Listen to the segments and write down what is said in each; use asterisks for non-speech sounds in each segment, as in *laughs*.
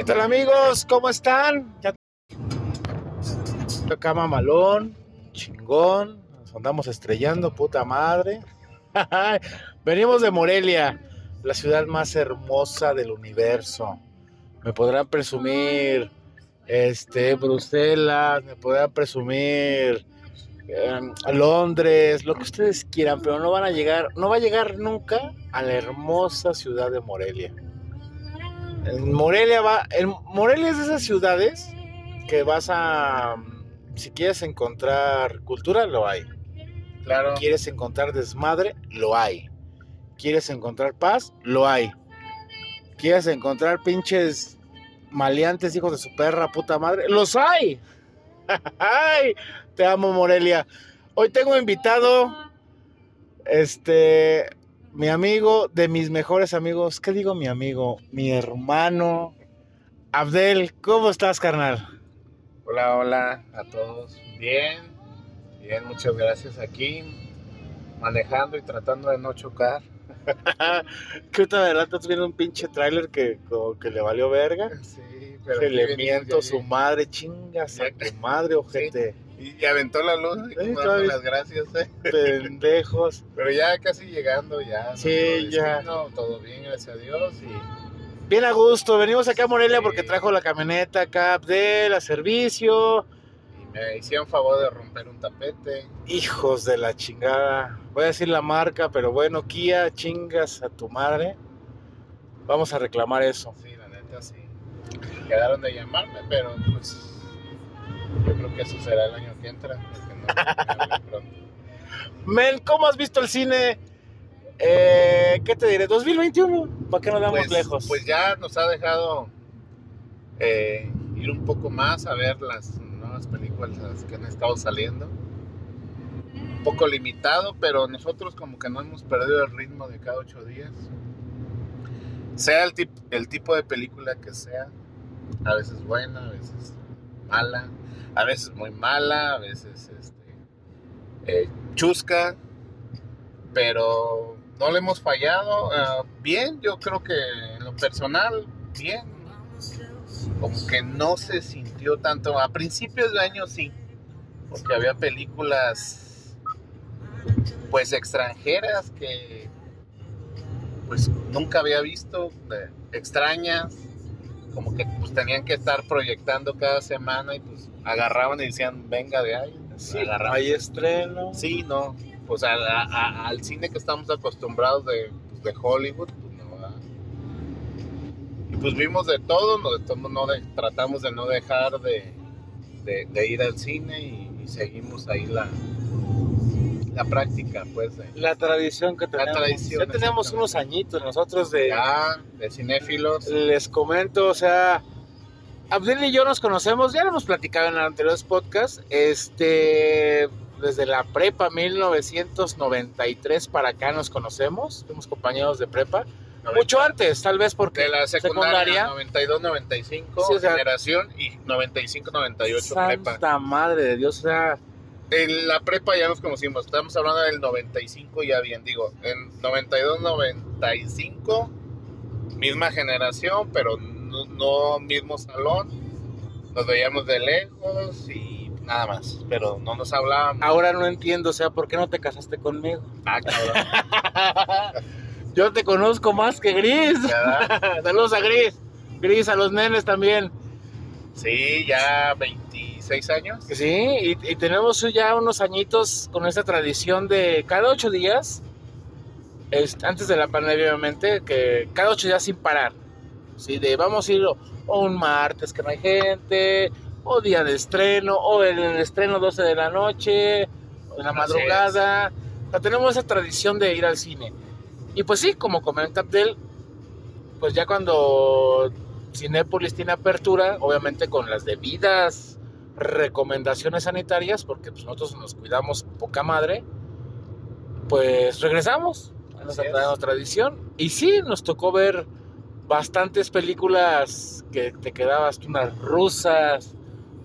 ¿Qué tal amigos? ¿Cómo están? Ya acá mamalón, chingón, nos andamos estrellando, puta madre. *laughs* Venimos de Morelia, la ciudad más hermosa del universo. Me podrán presumir este Bruselas, me podrán presumir eh, Londres, lo que ustedes quieran, pero no van a llegar, no va a llegar nunca a la hermosa ciudad de Morelia. En Morelia va, en Morelia es de esas ciudades que vas a, si quieres encontrar cultura, lo hay. Claro. ¿Quieres encontrar desmadre? Lo hay. ¿Quieres encontrar paz? Lo hay. ¿Quieres encontrar pinches maleantes hijos de su perra puta madre? ¡Los hay! *laughs* ¡Ay! Te amo, Morelia. Hoy tengo invitado, este, mi amigo, de mis mejores amigos. ¿Qué digo mi amigo? Mi hermano, Abdel. ¿Cómo estás, carnal? Hola, hola a todos. Bien, bien, muchas gracias aquí. Manejando y tratando de no chocar. ¿Qué otra verdad? Estás viendo un pinche tráiler que, que le valió verga. *laughs* Sí, pero. Que le miento su madre, chingas a tu madre, *laughs* ojete. Y, aventó la luz y sí, las gracias. ¿eh? Pendejos. *laughs* Pero ya casi llegando, ya. Sí, ya. todo bien, gracias a Dios. Y... Bien a gusto. Venimos acá a Morelia porque trajo la camioneta acá de la servicio. Y me hicieron favor de romper un tapete. Hijos de la chingada. Voy a decir la marca, pero bueno, Kia, chingas a tu madre. Vamos a reclamar eso. Sí, la neta sí. Quedaron de llamarme, pero pues yo creo que eso será el año que entra. Men, ¿cómo has visto el cine? Eh, ¿Qué te diré? ¿2021? ¿Para qué nos damos pues, lejos? Pues ya nos ha dejado eh, ir un poco más a ver las nuevas películas que han estado saliendo. Un poco limitado, pero nosotros como que no hemos perdido el ritmo de cada ocho días. Sea el, el tipo de película que sea, a veces buena, a veces mala a veces muy mala, a veces este, eh, chusca, pero no le hemos fallado. Ah, bien, yo creo que en lo personal, bien. Como que no se sintió tanto. A principios de año sí, porque había películas pues extranjeras que pues nunca había visto, extrañas, como que pues tenían que estar proyectando cada semana y pues agarraban y decían, venga de ahí. Sí, hay estreno. Sí, no. Pues al cine que estamos acostumbrados de, pues, de Hollywood, pues no. Y pues vimos de todo, no, de no tratamos de no dejar de, de, ir al cine y, seguimos ahí la, la práctica, pues. la tradición que tenemos. La tradición, ya tenemos unos añitos nosotros de... Ya, de cinéfilos. Les comento, o sea Abdel y yo nos conocemos, ya lo hemos platicado en anteriores podcasts, este, desde la prepa 1993 para acá nos conocemos, fuimos compañeros de prepa. Mucho antes, tal vez porque de la secundaria, 92 95 generación y 95 98 prepa. Santa madre de Dios, o sea, en la prepa ya nos conocimos, estamos hablando del 95 ya bien, digo, en 92 95 misma generación, pero no, mismo salón, nos veíamos de lejos y nada más, pero no nos hablábamos. Ahora no entiendo, o sea, ¿por qué no te casaste conmigo? Ah, cabrón. *laughs* Yo te conozco más que Gris. *laughs* Saludos a Gris. Gris, a los nenes también. Sí, ya 26 años. Sí, y, tenemos ya unos añitos con esa tradición de cada ocho días, antes de la pandemia obviamente, que cada ocho días sin parar. ¿sí? De vamos a ir o un martes que no hay gente, o día de estreno, o en el estreno 12 de la noche, o en la madrugada. tenemos esa tradición de ir al cine. Y pues sí, como comenta Abdel, pues ya cuando Cinépolis tiene apertura, obviamente con las debidas recomendaciones sanitarias, porque pues nosotros nos cuidamos poca madre, pues regresamos a nuestra tradición. Y sí, nos tocó ver bastantes películas que te quedabas, unas rusas,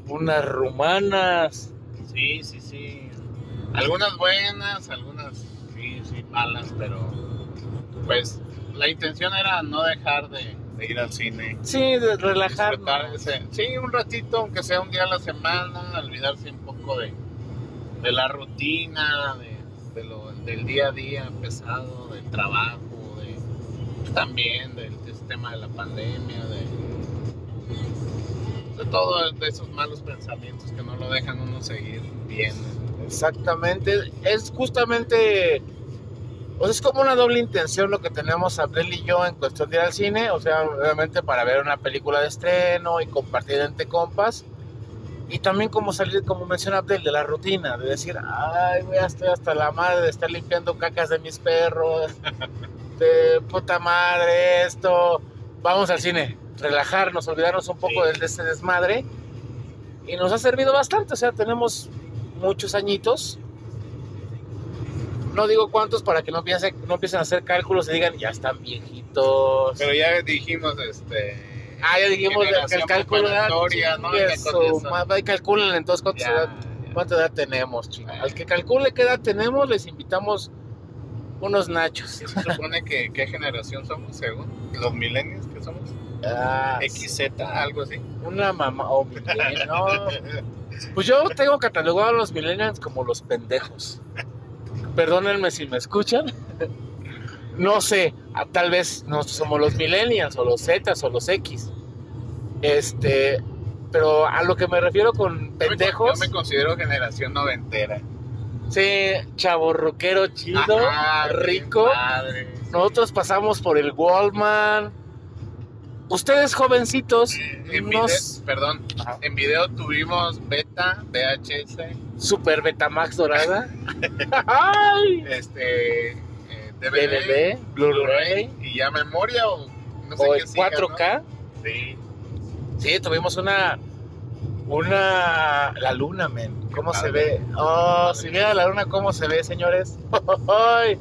unas rumanas. Sí, sí, sí. Algunas buenas, algunas sí, sí, malas, pero pues la intención era no dejar de, de ir al cine. Sí, de relajar. Disfrutar ese- sí, un ratito, aunque sea un día a la semana, olvidarse un poco de, de la rutina, de, de lo, del día a día pesado, del trabajo, de, también del sistema de la pandemia, de, de todo de esos malos pensamientos que no lo dejan uno seguir bien. Exactamente. Es justamente. O sea, es como una doble intención lo que tenemos Abdel y yo en cuestión de ir al cine. O sea, obviamente para ver una película de estreno y compartir entre compas. Y también como salir, como menciona Abdel, de la rutina. De decir, ay, ya estoy hasta la madre de estar limpiando cacas de mis perros. *laughs* De puta madre, esto. Vamos al cine. Relajarnos, olvidarnos un poco Sí. de este desmadre. Y nos ha servido bastante. O sea, tenemos muchos añitos. No digo cuántos para que no, piensen, no empiecen a hacer cálculos y digan, ya están viejitos. Pero ya dijimos, este... ah, ya dijimos que el cálculo era... preparatoria, ¿no? eso. calculen entonces cuánta Ya, edad, ya. cuánta edad tenemos. Bueno. Al que calcule qué edad tenemos, les invitamos unos nachos. Se supone que qué generación somos, según los millennials que somos. Ah, XZ, algo así. una mamá, o millennial, no. Pues yo tengo catalogado a los millennials como los pendejos. Perdónenme si me escuchan. No sé, ah, tal vez no somos los millennials o los Z o los X. Este, pero a lo que me refiero con pendejos, Yo me considero generación noventera. sí, chaborruquero chido, Ajá, rico. Madre. Nosotros pasamos por el Wallman. Ustedes jovencitos, En nos video, perdón, Ajá. en video tuvimos beta, VHS, Super Betamax dorada. *laughs* Ay, este, eh, DVD, DVD, Blu-ray y ya memoria o no sé o qué en siga, 4K. ¿no? Sí, Sí, tuvimos una. Una. La luna, men. ¿Cómo se ve? Oh, si vieran la luna, ¿cómo se ve, señores? *laughs* Ay.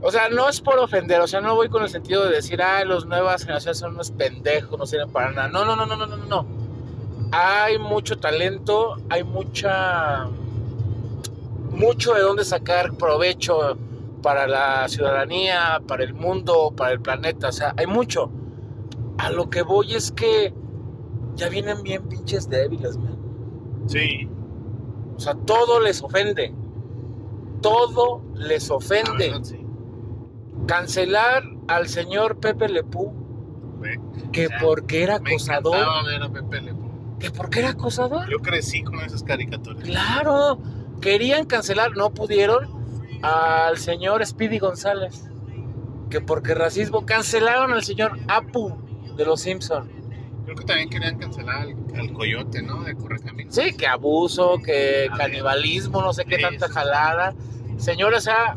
O sea, no es por ofender, o sea, no voy con el sentido de decir, ah, los nuevas generaciones son unos pendejos, no sirven para nada. No, no, no, no, no, no, no. Hay mucho talento, hay mucha. mucho de dónde sacar provecho para la ciudadanía, para el mundo, para el planeta. O sea, hay mucho. A lo que voy es que ya vienen bien pinches débiles, man. sí. O sea, todo les ofende. Todo les ofende. verdad, sí. Cancelar al señor Pepe Lepú, que O sea, porque era acosador. encantaba ver a Pepe Le Que porque era acosador. Yo crecí con esas caricaturas. Claro. Querían cancelar, no pudieron, al señor Speedy González. Que porque racismo cancelaron al señor Apu de los Simpson. Creo que también querían cancelar al, al coyote, ¿no? De Correcaminos. Sí, que abuso, que A ver. canibalismo, no sé qué Sí, tanta jalada. Señores, o sea,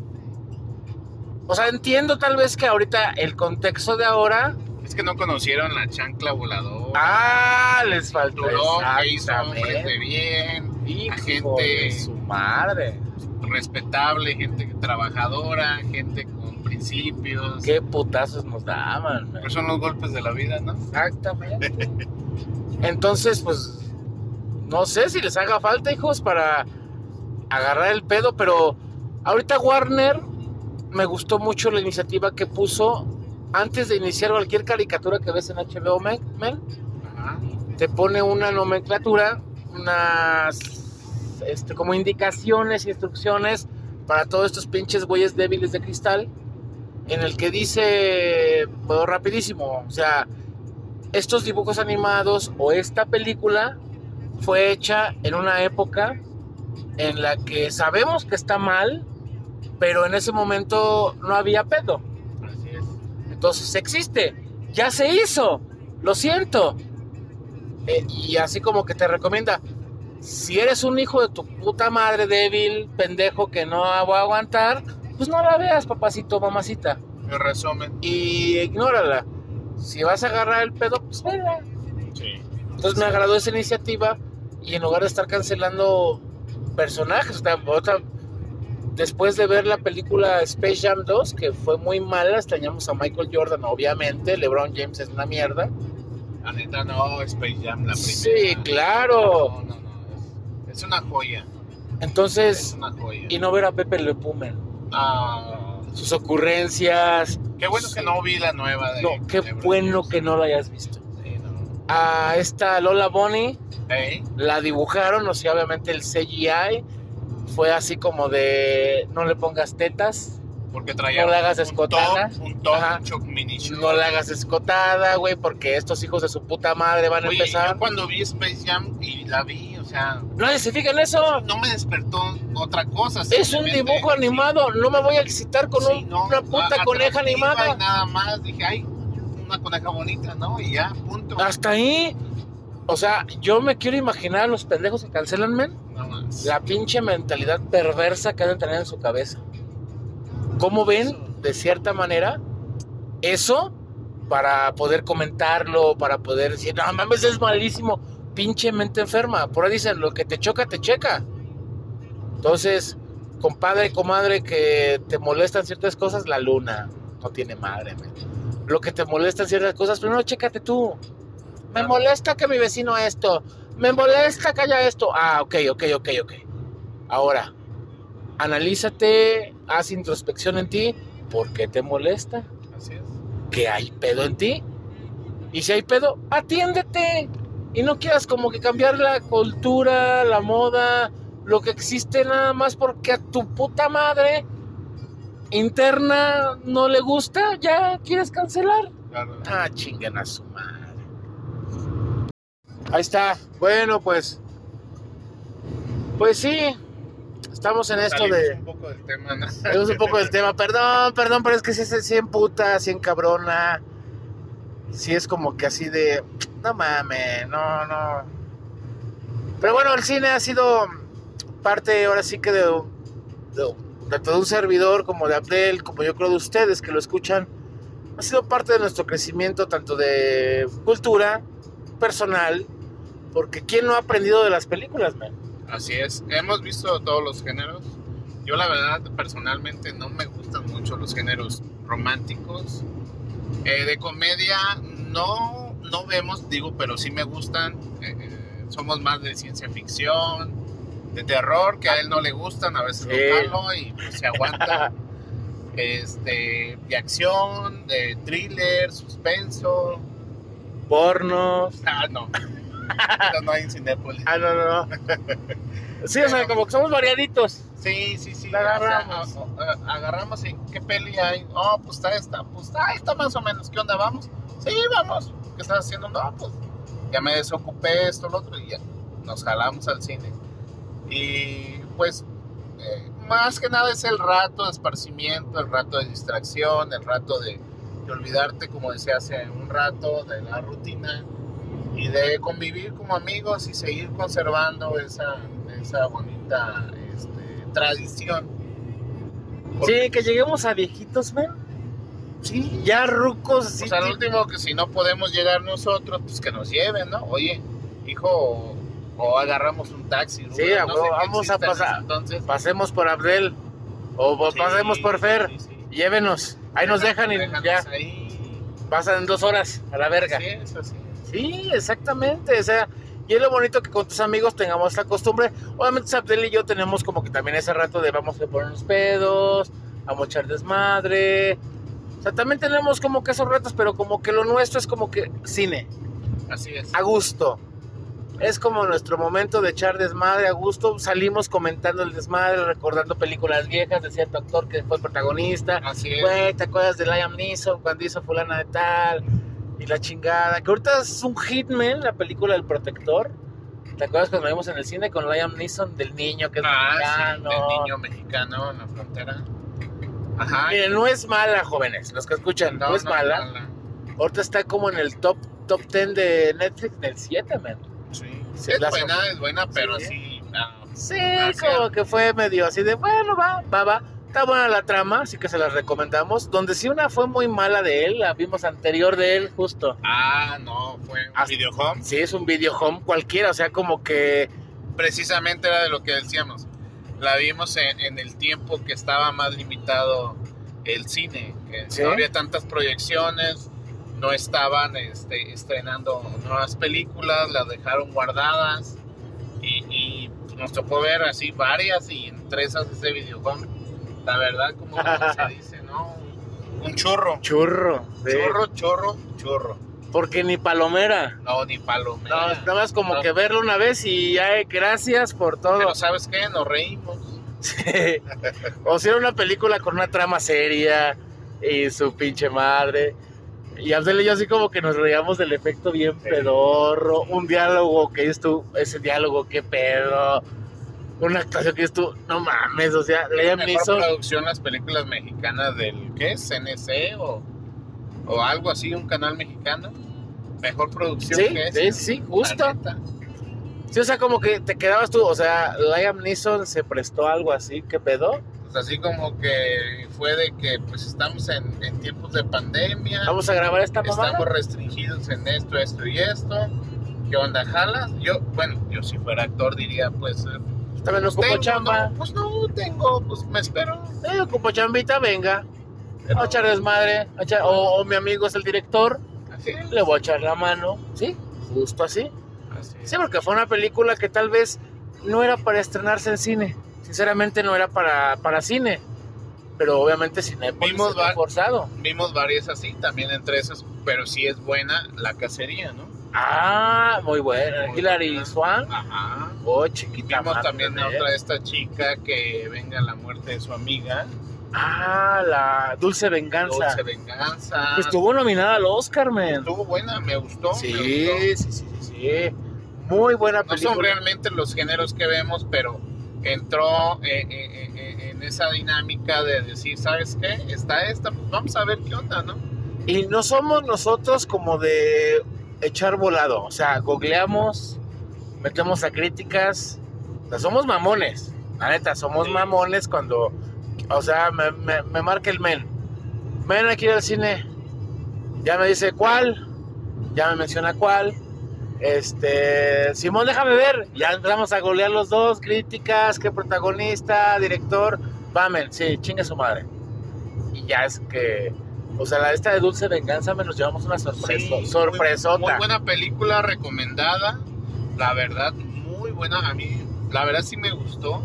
o sea, entiendo tal vez que ahorita el contexto de ahora, Es que no conocieron la chancla voladora. ah, les faltó que hizo hombres de bien, Hijo gente- de su madre. respetable, gente trabajadora, gente con principios. Qué putazos nos daban. man. Pero son los golpes de la vida, ¿no? Exactamente. Entonces, pues, no sé si les haga falta, hijos, para agarrar el pedo, pero ahorita Warner me gustó mucho la iniciativa que puso antes de iniciar cualquier caricatura que ves en HBO Ajá. te pone una nomenclatura, unas este, como indicaciones, instrucciones para todos estos pinches güeyes débiles de cristal, en el que dice, bueno, rapidísimo, o sea, estos dibujos animados o esta película fue hecha en una época en la que sabemos que está mal, pero en ese momento no había pedo. Entonces existe, ya se hizo, lo siento. Eh, y así como que te recomienda, si eres un hijo de tu puta madre débil, pendejo que no va a aguantar, pues no la veas, papacito, mamacita. En resumen, Y ignórala. Si vas a agarrar el pedo, pues vela. sí. Entonces me agradó esa iniciativa y en lugar de estar cancelando personajes, o sea, otra- después de ver la película Space Jam 2, que fue muy mala, extrañamos a Michael Jordan, obviamente, LeBron James es una mierda. La neta no, Space Jam, la primera. Sí, claro. No, no, no. Es, es una joya. Es Entonces, una joya. y no ver a Pepe Le man. Ah, sus ocurrencias, Qué bueno que no vi la nueva de. No, qué de bueno que no la hayas visto. Sí, no. A esta Lola Bonnie Ey, la dibujaron, o sea, obviamente el CGI fue así como de no le pongas tetas, porque traía. No le hagas un escotada. top, Un top, Ajá. un choc mini short. no le hagas escotada, güey, porque estos hijos de su puta madre van a empezar. yo cuando vi Space Jam y la vi, o sea, Nadie se fija en eso. no me despertó otra cosa. Es un dibujo animado, no me voy a excitar con Sí, un- no, una puta coneja animada. y nada más, dije, ay, una coneja bonita, ¿no? Y ya, punto. Hasta ahí. O sea, yo me quiero imaginar a los pendejos que cancelan, men. La pinche mentalidad perversa que han de tener en su cabeza. ¿Cómo ven, de cierta manera, eso para poder comentarlo, para poder decir, no mames, es malísimo, pinche mente enferma? Por ahí dicen, lo que te choca, te checa. Entonces, compadre, comadre, que te molestan ciertas cosas, la luna no tiene madre, men. Lo que te molestan ciertas cosas, primero chécate tú. Me molesta que mi vecino esto. Me molesta que haya esto. Ah, ok, ok, ok, ok. Ahora, analízate, haz introspección en ti. ¿Por qué te molesta? Así es. ¿Que hay pedo en ti? Y si hay pedo, atiéndete. Y no quieras como que cambiar la cultura, la moda, lo que existe nada más porque a tu puta madre interna no le gusta, ya quieres cancelar. Claro. Ah, chinguen a su madre. Ahí está. Bueno, pues. Pues sí. Estamos en esto Salimos de. un poco del tema, ¿no? Es un poco del tema. Perdón, perdón, pero es que si es sí puta, sí cabrona. Sí es como que así de. No mames, no, no. Pero bueno, el cine ha sido parte ahora sí que de, de, tanto de un servidor como de Abdel, como yo creo de ustedes que lo escuchan. Ha sido parte de nuestro crecimiento, tanto de cultura, personal, porque ¿quién no ha aprendido de las películas, man? Así es. Hemos visto todos los géneros. Yo la verdad personalmente no me gustan mucho los géneros románticos. Eh, de comedia no, no vemos, digo, pero sí me gustan. Eh, eh, somos más de ciencia ficción, de terror, que a él no le gustan, a veces Sí. lo jalo y pues, se aguanta. *laughs* este, de acción, de thriller, suspenso. Pornos. Ah, no. No, no hay en Cinépolis. Ah, no, no, no. Sí, o sea, como que somos variaditos. Sí, sí, sí. La agarramos. o sea, a- a- agarramos y qué peli hay. Oh, pues está esta. Pues está esta más o menos. ¿Qué onda? ¿Vamos? Sí, vamos. ¿Qué estás haciendo? No, pues ya me desocupé esto, lo otro y ya nos jalamos al cine. Y pues eh, más que nada es el rato de esparcimiento, el rato de distracción, el rato de, de olvidarte, como decía hace un rato, de la rutina y de convivir como amigos y seguir conservando esa, esa bonita este, tradición. Sí, que lleguemos a viejitos, men. Sí, Ya rucos. O sea, al último que si no podemos llegar nosotros, pues que nos lleven, ¿no? Oye, hijo, o, agarramos un taxi. Sí, no sé vamos a pasar. Entonces, pasemos por Abdel. O Sí, pasemos por Fer. sí, sí. Llévenos. Ahí nos dejan y ya. ahí. Pasan dos horas a la verga. Así es, así es. Sí, exactamente. O sea, y es lo bonito que con tus amigos tengamos esta costumbre. Obviamente, Abdel y yo tenemos como que también ese rato de vamos a poner unos pedos, vamos a echar desmadre. O sea, también tenemos como que esos ratos, pero como que lo nuestro es como que cine, Así es. a gusto. Es como nuestro momento de echar desmadre a gusto. Salimos comentando el desmadre, recordando películas viejas de cierto actor que fue el protagonista. Así es. Güey, ¿te acuerdas de Liam Neeson cuando hizo fulana de tal? Y la chingada. Que ahorita es un hitman, la película del protector. ¿Te acuerdas cuando la vimos en el cine con Liam Neeson del niño que es Ah, sí, mexicano? del niño mexicano en la frontera. Ajá. Miren, no es mala, jóvenes, los que escuchan, no, es mala. mala. Ahorita está como en el top top 10 de Netflix, en el 7, man. Sí. Sí, es buena, es buena, pero Sí. así. Sí, como sí. que fue medio así de, bueno, va, va, va. Está buena la trama, así que se la recomendamos. Donde sí una fue muy mala de él, la vimos anterior de él, justo. ah, no, fue un Ah, video home. Sí, es un video home cualquiera, o sea, como que precisamente era de lo que decíamos. La vimos en, en el tiempo que estaba más limitado el cine, que Sí. no había tantas proyecciones, no estaban este, estrenando nuevas películas, las dejaron guardadas y, y nos tocó ver así varias y entre esas ese videojuego. La verdad, como se *laughs* dice, ¿no? Un churro. Churro. sí. Churro, churro, churro. Porque ni palomera. No, ni No, palomera. nada más como No. que verlo una vez y ya, eh, gracias por todo. Pero ¿sabes qué? Nos reímos. *laughs* Sí. O si era una película con una trama seria y su pinche madre. Y Abdel y yo así como que nos reíamos del efecto bien Sí. pedorro. Un diálogo que es tú, ese diálogo, qué pedo. Una actuación que es tú, no mames, o sea, Leia me Mejor hizo. producción las películas mexicanas del, ¿qué? CNC o, o algo así, un canal mexicano. Mejor producción Sí, que sí, esa. sí, justo. La neta. Sí, o sea, como que te quedabas tú, o sea, Liam Neeson se prestó algo así, ¿qué pedo? Pues así como que fue de que pues estamos en, en tiempos de pandemia, Vamos a grabar esta mamada. estamos restringidos en esto, esto y esto. ¿Qué onda, jalas? Yo, bueno, yo si fuera actor diría pues... También pues ocupo tengo, chamba. no, pues no, tengo, pues me espero. Eh, ocupo chambita, venga. Pero- A echar desmadre. a echar- o, o mi amigo es el director, Así, le voy a echar la mano. Sí, justo así. así. Sí, porque fue una película que tal vez no era para estrenarse en cine. Sinceramente no era para, para cine. Pero obviamente Cinépolis Vimos es muy va- forzado. Vimos varias así, también entre esas, pero sí es buena la cacería, ¿no? Ah, muy buena. Muy Hilary buena. Swan. Ajá. Oh, chiquita. Vimos madre, también ¿eh? a otra de esta chica que venga la muerte de su amiga. Ah, la Dulce Venganza. Dulce Venganza. Que estuvo nominada al Oscar, man. Estuvo buena, me gustó. Sí, me sí, sí, sí, sí. Muy buena gustó. No película. son realmente los géneros que vemos, pero entró eh, eh, eh, eh, en esa dinámica de decir, ¿sabes qué? Está esta, pues vamos a ver qué onda, ¿no? Y no somos nosotros como de echar volado. O sea, googleamos, metemos a críticas. O sea, somos mamones. La neta, somos Sí. mamones cuando. O sea, me, me- me marca el men. Ven aquí al cine. Ya me dice cuál. Ya me menciona cuál. Este. Simón, déjame ver. Ya empezamos a googlear los dos. Críticas, qué protagonista, director. Vamen, sí, chingue su madre. Y ya es que. O sea, la esta de Dulce Venganza me nos llevamos una sorpresa. Sí, sorpresota. Muy, muy buena película, recomendada. La verdad, muy buena. A mí, la verdad sí me gustó.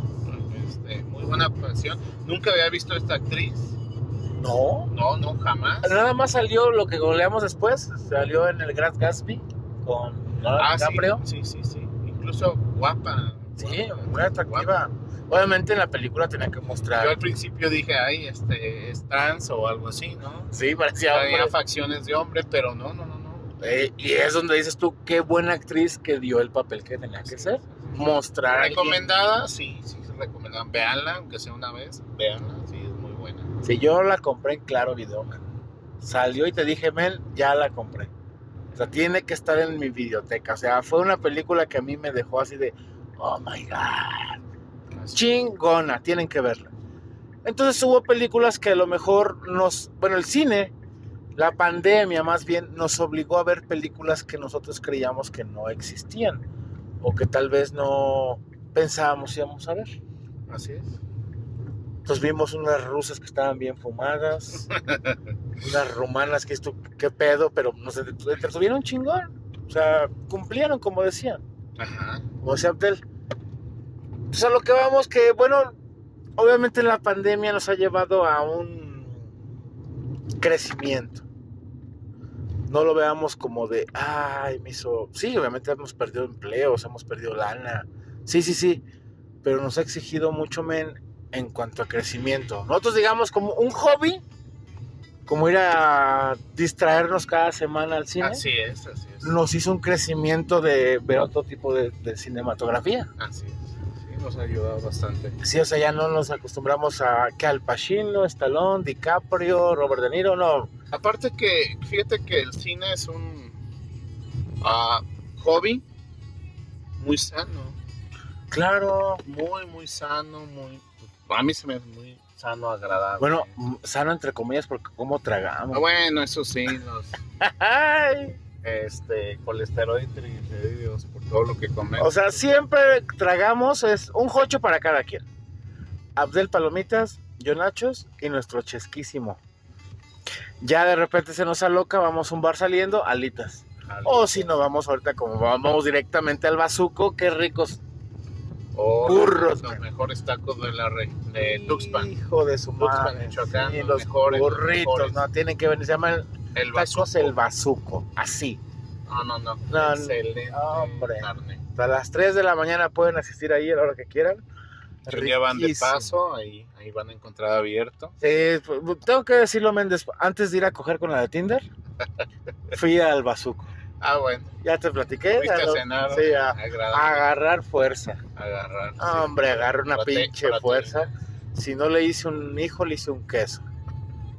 Este, muy buena actuación. Nunca había visto a esta actriz. No. No, no, jamás. Nada más salió lo que googleamos después. Salió en el Grand Gatsby con Ah, sí, DiCaprio. sí, sí, sí. Incluso guapa. Sí, guapa, muy atractiva. Obviamente en la película tenía que Yo mostrar. al principio dije, ay, este, es trans o algo así, ¿no? Sí, parecía Tenía hombre. facciones de hombre, pero no, no, no, no. Eh, y es donde dices tú, qué buena actriz que dio el papel que tenía que ser. Mostrar. a alguien. Recomendada, sí, sí, recomendada. Veanla, aunque sea una vez, veanla, sí, es muy buena. Si yo la compré en Claro Video, man. Salió y te dije, men, ya la compré. O sea, tiene que estar en mi videoteca. O sea, fue una película que a mí me dejó así de, oh my god. Chingona, tienen que verla. Entonces hubo películas que a lo mejor nos, bueno, el cine, la pandemia más bien, nos obligó a ver películas que nosotros creíamos que no existían o que tal vez no pensábamos íbamos a ver. Así es. Entonces vimos unas rusas que estaban bien fumadas, *laughs* unas rumanas que esto, qué pedo, pero nos entretu- entretuvieron chingón. O sea, cumplieron como decían. Ajá. como decía Abdel. Pues a lo que vamos, que bueno, obviamente la pandemia nos ha llevado a un crecimiento. No lo veamos como de, ay, me hizo. Sí, obviamente hemos perdido empleos, hemos perdido lana. Sí, sí, sí. Pero nos ha exigido mucho, men, en cuanto a crecimiento. Nosotros, digamos, como un hobby, como ir a distraernos cada semana al cine, Así es, así es. nos hizo un crecimiento de ver otro tipo de, de cinematografía. Así es. Nos ha ayudado bastante. Sí, o sea, ya no nos acostumbramos a que Al Pacino, Stallone, DiCaprio, Robert De Niro, no. Aparte que, fíjate que el cine es un ah, hobby muy sano. Claro. Muy, muy sano, muy... A mí se me hace muy sano, agradable. Bueno, sano entre comillas porque como tragamos. Ah, bueno, eso sí, los, *laughs* Ay. Este, colesterol y triglicéridos por todo lo que comemos. O sea, siempre tragamos, es un jocho para cada quien. Abdel Palomitas, yo Nachos y nuestro chesquísimo. Ya de repente se nos aloca, vamos a un bar saliendo, alitas. O si no, vamos ahorita como vamos directamente al bazuco, qué ricos Burros, los man. mejores tacos de la re- de Tuxpan. Hijo de su Tuxpan, madre. Michoacán, Sí, los los mejores, los burritos, mejores. no, tienen que venir. Se llaman El tacos bazuco. el bazuco, así. No, no, no. No, Excelente hombre. carne. A las 3 de la mañana pueden asistir ahí a la hora que quieran. Si un día van de paso, ahí, ahí van a encontrar abierto. Pues, tengo que decirlo, Méndez, antes de ir a coger con la de Tinder, *laughs* fui al bazuco. Ah, bueno. Ya te platiqué. Fuiste a cenar. Sí, a, a agarrar fuerza. agarrar. sí. Hombre, agarré una Prote- pinche fuerza. Si no le hice un hijo, le hice un queso.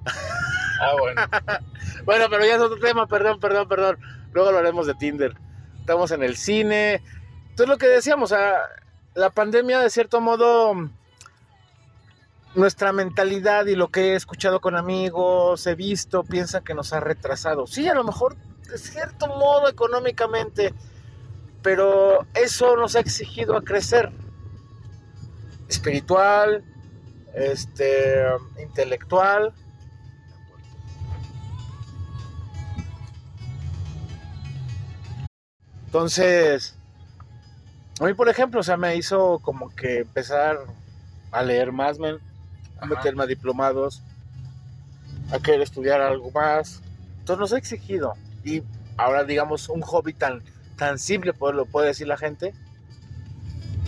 *laughs* Ah, bueno. *laughs* Bueno, pero ya es otro tema, perdón, perdón, perdón. Luego hablaremos de Tinder. Estamos en el cine. Entonces lo que decíamos, la pandemia de cierto modo, nuestra mentalidad y lo que he escuchado con amigos, he visto, piensan que nos ha retrasado. Sí, a lo mejor de cierto modo económicamente, pero eso nos ha exigido a crecer. Espiritual, este, intelectual. Entonces, a mí, por ejemplo, o sea, me hizo como que empezar a leer más, men, a meterme a diplomados, a querer estudiar algo más. Entonces nos ha exigido. Y ahora, digamos, un hobby tan, tan simple, pues, lo puede decir la gente.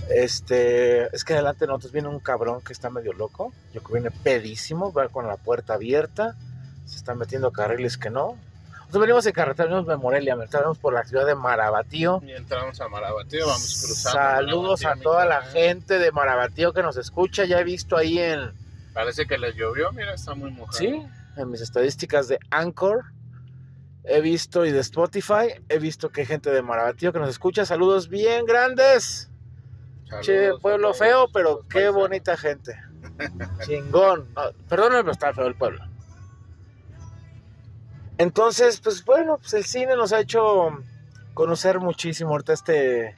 Este, es que adelante de nosotros viene un cabrón que está medio loco. Yo que viene pedísimo, va con la puerta abierta. Se está metiendo a carriles que no. Nosotros venimos en carretera, venimos de Morelia, venimos por la ciudad de Marabatío. Y entramos a Marabatío, vamos cruzando. Saludos a toda la Michoacán. gente de Marabatío que nos escucha. Ya he visto ahí en, Parece que les llovió, mira, está muy mojado. sí, en mis estadísticas de Anchor. He visto y de Spotify, he visto que hay gente de Marabatío que nos escucha. Saludos bien grandes. Saludos Che, pueblo feo, pero qué paisanos. bonita gente. *laughs* Chingón. No, perdóname, pero está feo el pueblo. Entonces, pues bueno, pues el cine nos ha hecho conocer muchísimo. Ahorita este.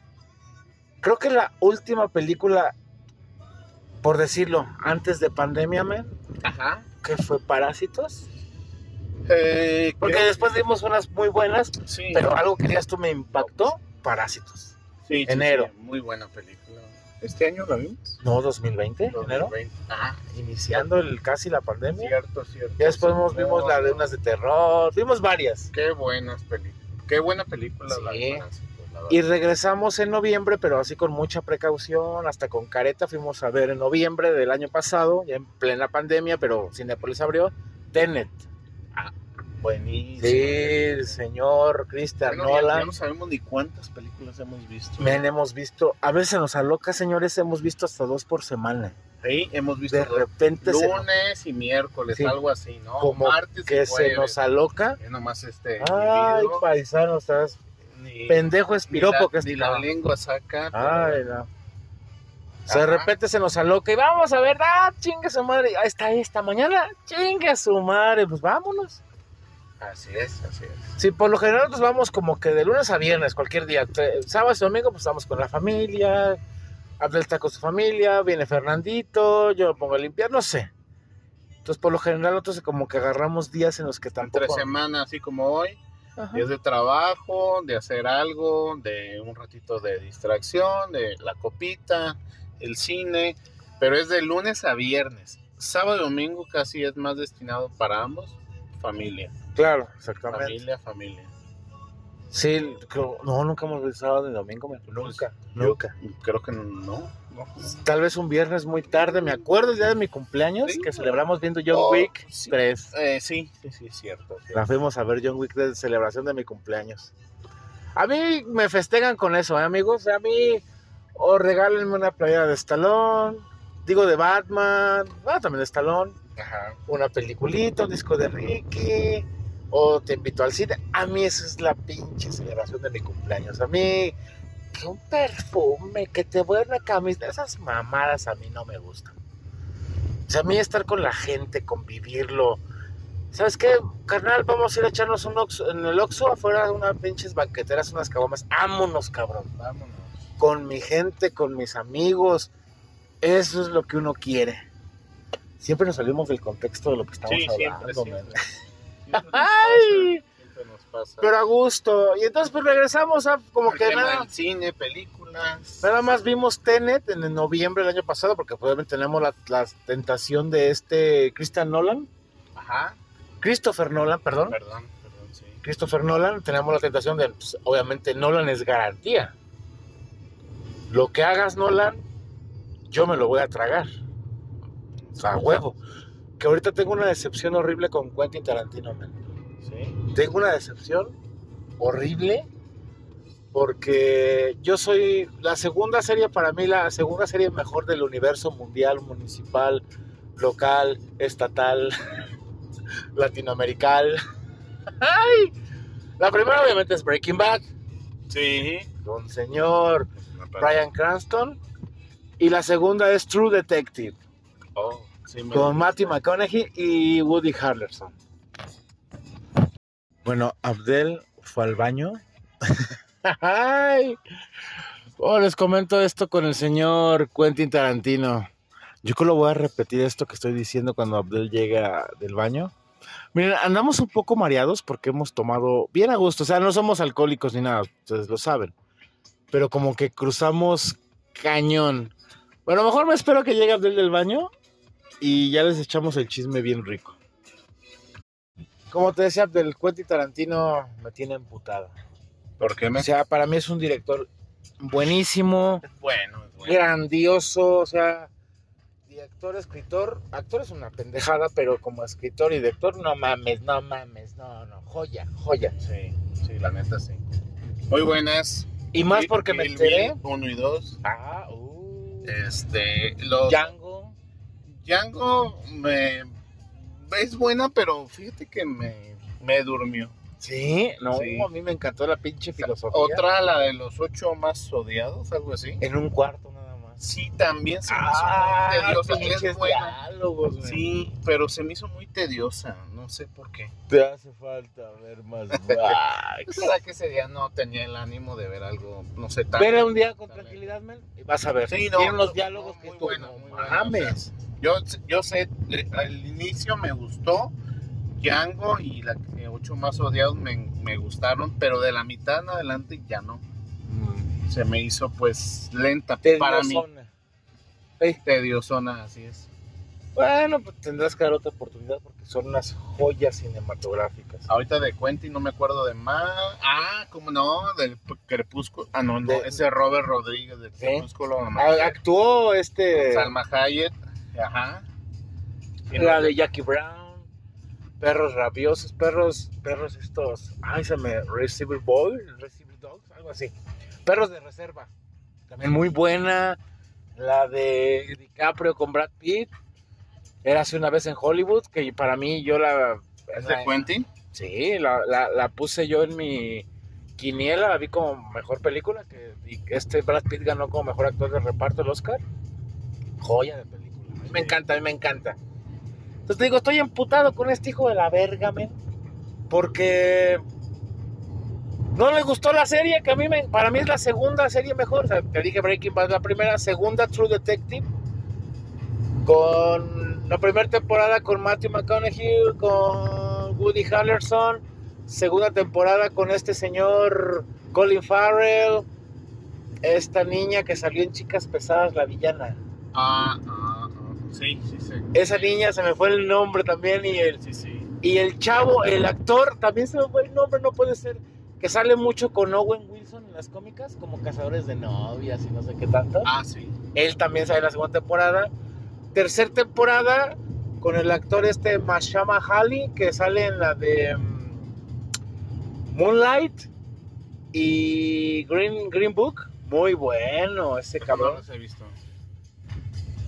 Creo que la última película, por decirlo, antes de pandemia, men, Ajá. que fue Parásitos. Eh, Porque después vimos unas muy buenas, Sí, pero algo que digas tú me impactó: Parásitos. sí, sí, enero. sí, muy buena película. ¿Este año la vimos? No, 2020, enero. 2020. Ah, Iniciando el, casi la pandemia. cierto, cierto. Ya después vimos, la de unas de terror, vimos varias. Qué buenas películas. Qué buena película la Sí. verdad. Y regresamos en noviembre, pero así con mucha precaución, hasta con careta fuimos a ver en noviembre del año pasado, ya en plena pandemia, pero Cinepolis abrió, Tenet. Buenísimo. Sí, el señor Christian Bueno, ya, Nolan. ya no sabemos ni cuántas películas hemos visto. Men, hemos visto, a veces nos aloca, señores, hemos visto hasta dos por semana. Sí, hemos visto De dos. repente se lunes y miércoles, Sí. algo así, ¿no? como Martes que y se nos aloca. Es nomás este Ay, paisano, estás ni- pendejo es ni piropo la, que es ni la lengua saca. pero- Ay, no. O sea, de repente se nos aloca y vamos a ver, ah, chingue su madre, ahí está esta mañana, chingue su madre, pues vámonos. Así es, así es. Sí, por lo general nos vamos como que de lunes a viernes, cualquier día. Sábado y domingo, pues estamos con la familia, Abdel está con su familia, viene Fernandito, yo me pongo a limpiar, no sé. Entonces, por lo general, nosotros como que agarramos días en los que tampoco... semana, así como hoy, Ajá. es de trabajo, de hacer algo, de un ratito de distracción, de la copita, el cine, pero es de lunes a viernes. Sábado y domingo casi es más destinado para ambos, familia, Claro, exactamente. familia, familia. Sí, creo- no, nunca hemos visto sábado ni domingo, me- nunca, Yo nunca. Creo que no, no. Tal vez un viernes muy tarde, me acuerdo el día de mi cumpleaños, Sí. que celebramos viendo John Oh, Wick sí. 3. Eh, sí, sí, sí, cierto. cierto. La fuimos a ver John Wick de celebración de mi cumpleaños. A mí me festejan con eso, ¿eh, amigos. A mí, o regálenme una playera de Stallone, digo de Batman, ah, también de Stallone, Ajá. una peliculita, un disco de Ricky, o te invito al cine. A mí esa es la pinche celebración de mi cumpleaños. A mí, que un perfume, que te voy una camisa, esas mamadas a mí no me gustan. O sea, a mí estar con la gente, convivirlo. ¿Sabes qué, carnal? Vamos a ir a echarnos un Oxxo- en el Oxxo afuera de unas pinches banqueteras, unas cabomas. Ámonos, cabrón. Vámonos. Con mi gente, con mis amigos. Eso es lo que uno quiere. Siempre nos salimos del contexto de lo que estamos Sí, hablando, siempre. ¡Ay! pasa, siempre nos pasa. Pero a gusto. Y entonces pues regresamos a como El que tema nada. del cine, películas. películas. Nada más vimos Tenet en el noviembre del año pasado, porque obviamente tenemos la, la tentación de este Christian Nolan, Ajá. Christopher Nolan, perdón. Perdón, perdón, sí. Christopher Nolan, tenemos la tentación de, pues, obviamente Nolan es garantía. Lo que hagas Nolan, yo me lo voy a tragar. O sea, a huevo. Que ahorita tengo una decepción horrible con Quentin Tarantino, man. Sí. Tengo una decepción horrible porque yo soy la segunda serie para mí la segunda serie mejor del universo mundial, municipal, local, estatal, *laughs* latinoamericano. ¡Ay! La primera obviamente es Breaking Bad Sí. con señor Brian Cranston y la segunda es True Detective Oh, sí, con Matthew McConaughey y Woody Harrelson. Bueno, Abdel fue al baño. Ay. Oh, les comento esto con el señor Quentin Tarantino. Yo creo que lo voy a repetir esto que estoy diciendo cuando Abdel llega del baño. Miren, andamos un poco mareados porque hemos tomado bien a gusto. O sea, no somos alcohólicos ni nada, ustedes lo saben. Pero como que cruzamos cañón. Bueno, mejor me espero que llegue Abdel del baño y ya les echamos el chisme bien rico. Como te decía, Abdel, Quentin Tarantino me tiene emputada. ¿Por qué me? O sea, para mí es un director buenísimo, *laughs* Bueno, es bueno. grandioso, o sea, director, escritor, actor es una pendejada, pero como escritor y director, no mames, no mames, no, no, joya, joya. Sí, sí, la neta sí. Muy buenas. Y más porque me enteré. Bill Uno y dos. Ah, uh, Este, los Django. Django me es buena, pero fíjate que me, me durmió. Sí, no, Sí. a mí me encantó la pinche filosofía. Otra, la de los ocho más odiados, algo así. En un cuarto más. Sí, también se me Ah, hizo muy tediosa. pinches Es buena. diálogos, güey. Sí, pero se me hizo muy tediosa. No sé por qué. Te hace falta ver más *laughs* verdad que ese día no tenía el ánimo de ver algo, no sé, tan... Espera un día con tranquilidad, men, y vas a ver. Sí, no, Tiene unos no, diálogos no, que muy tú bueno, no muy bueno, mames. Yo, yo sé, al inicio me gustó Django y la que ocho más odiados me, me gustaron, pero de la mitad en adelante ya no. Se me hizo pues lenta para mí. Tediosona. Ey, Tediosona, así es. Bueno, pues tendrás que dar otra oportunidad porque son unas joyas cinematográficas. Ahorita de Quentin no me acuerdo de más. Ah, ¿cómo no? Del Crepúsculo. Ah, no, no, De- ese Robert Rodríguez del. Crepúsculo. Ah, Actuó este. Salma Hayek. Ajá. Y La no- de Jackie Brown. Perros rabiosos, perros, perros estos. Ay, se me. Receiver Boy, Receiver Dogs, algo así. Perros de reserva. También muy buena. La de DiCaprio con Brad Pitt. Era hace una vez en Hollywood, que para mí yo la. ¿Es de Quentin? Sí, la, la, la puse yo en mi quiniela, la vi como mejor película, que este Brad Pitt ganó como mejor actor de reparto el Oscar. Joya de película. A mí me encanta, a mí me encanta. Entonces te digo, estoy emputado con este hijo de la verga, men, porque no le gustó la serie, que a mí me, para mí es la segunda serie mejor. O sea, te dije Breaking Bad, la primera, segunda True Detective, con la primera temporada con Matthew McConaughey, con Woody Harrelson, segunda temporada con este señor Colin Farrell, esta niña que salió en Chicas Pesadas, la villana. Ah, ah, ah. Sí, sí, sí. Esa niña se me fue el nombre también y el, Sí, sí. y el chavo, el actor, también se me fue el nombre, no puede ser, que sale mucho con Owen Wilson en las cómicas, como cazadores de novias y no sé qué tanto. Ah, sí. Él también sale en la segunda temporada. Tercer temporada con el actor este Mashama Ali, que sale en la de mm, Moonlight y Green, Green Book. Muy bueno ese No cabrón. los he visto.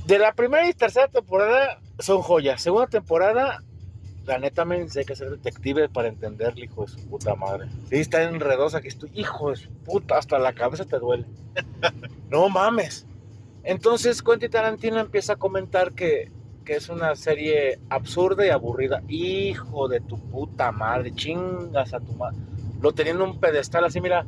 De la primera y tercera temporada son joyas. Segunda temporada, la neta me sé que ser detective para entenderle, hijo de su puta madre. Sí, está enredosa que estoy, hijo de su puta, hasta la cabeza te duele. *laughs* no mames. Entonces Quentin Tarantino empieza a comentar que, que es una serie absurda y aburrida. Hijo de tu puta madre, chingas a tu madre. Lo tenía en un pedestal así, mira.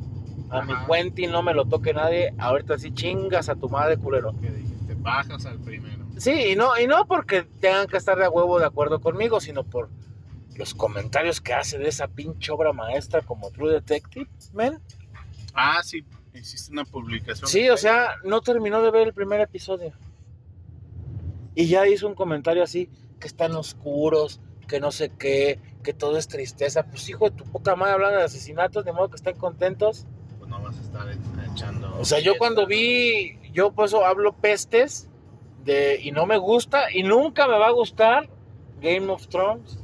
A mi. Quentin no me lo toque nadie. Ahorita sí chingas a tu madre, culero. Que dijiste, bajas al primero. Sí, y no, y no porque tengan que estar de a huevo de acuerdo conmigo, sino por los comentarios que hace de esa pinche obra maestra como True Detective, men. Ah, sí. Hiciste una publicación. Sí, o sea, no terminó de ver el primer episodio. Y ya hizo un comentario así, que están oscuros, que no sé qué, que todo es tristeza. Pues hijo de tu puta madre hablando de asesinatos, de modo que estén contentos. Pues no vas a estar echando. O sea, yo cuando vi, yo por eso hablo pestes de, y no me gusta y nunca me va a gustar Game of Thrones.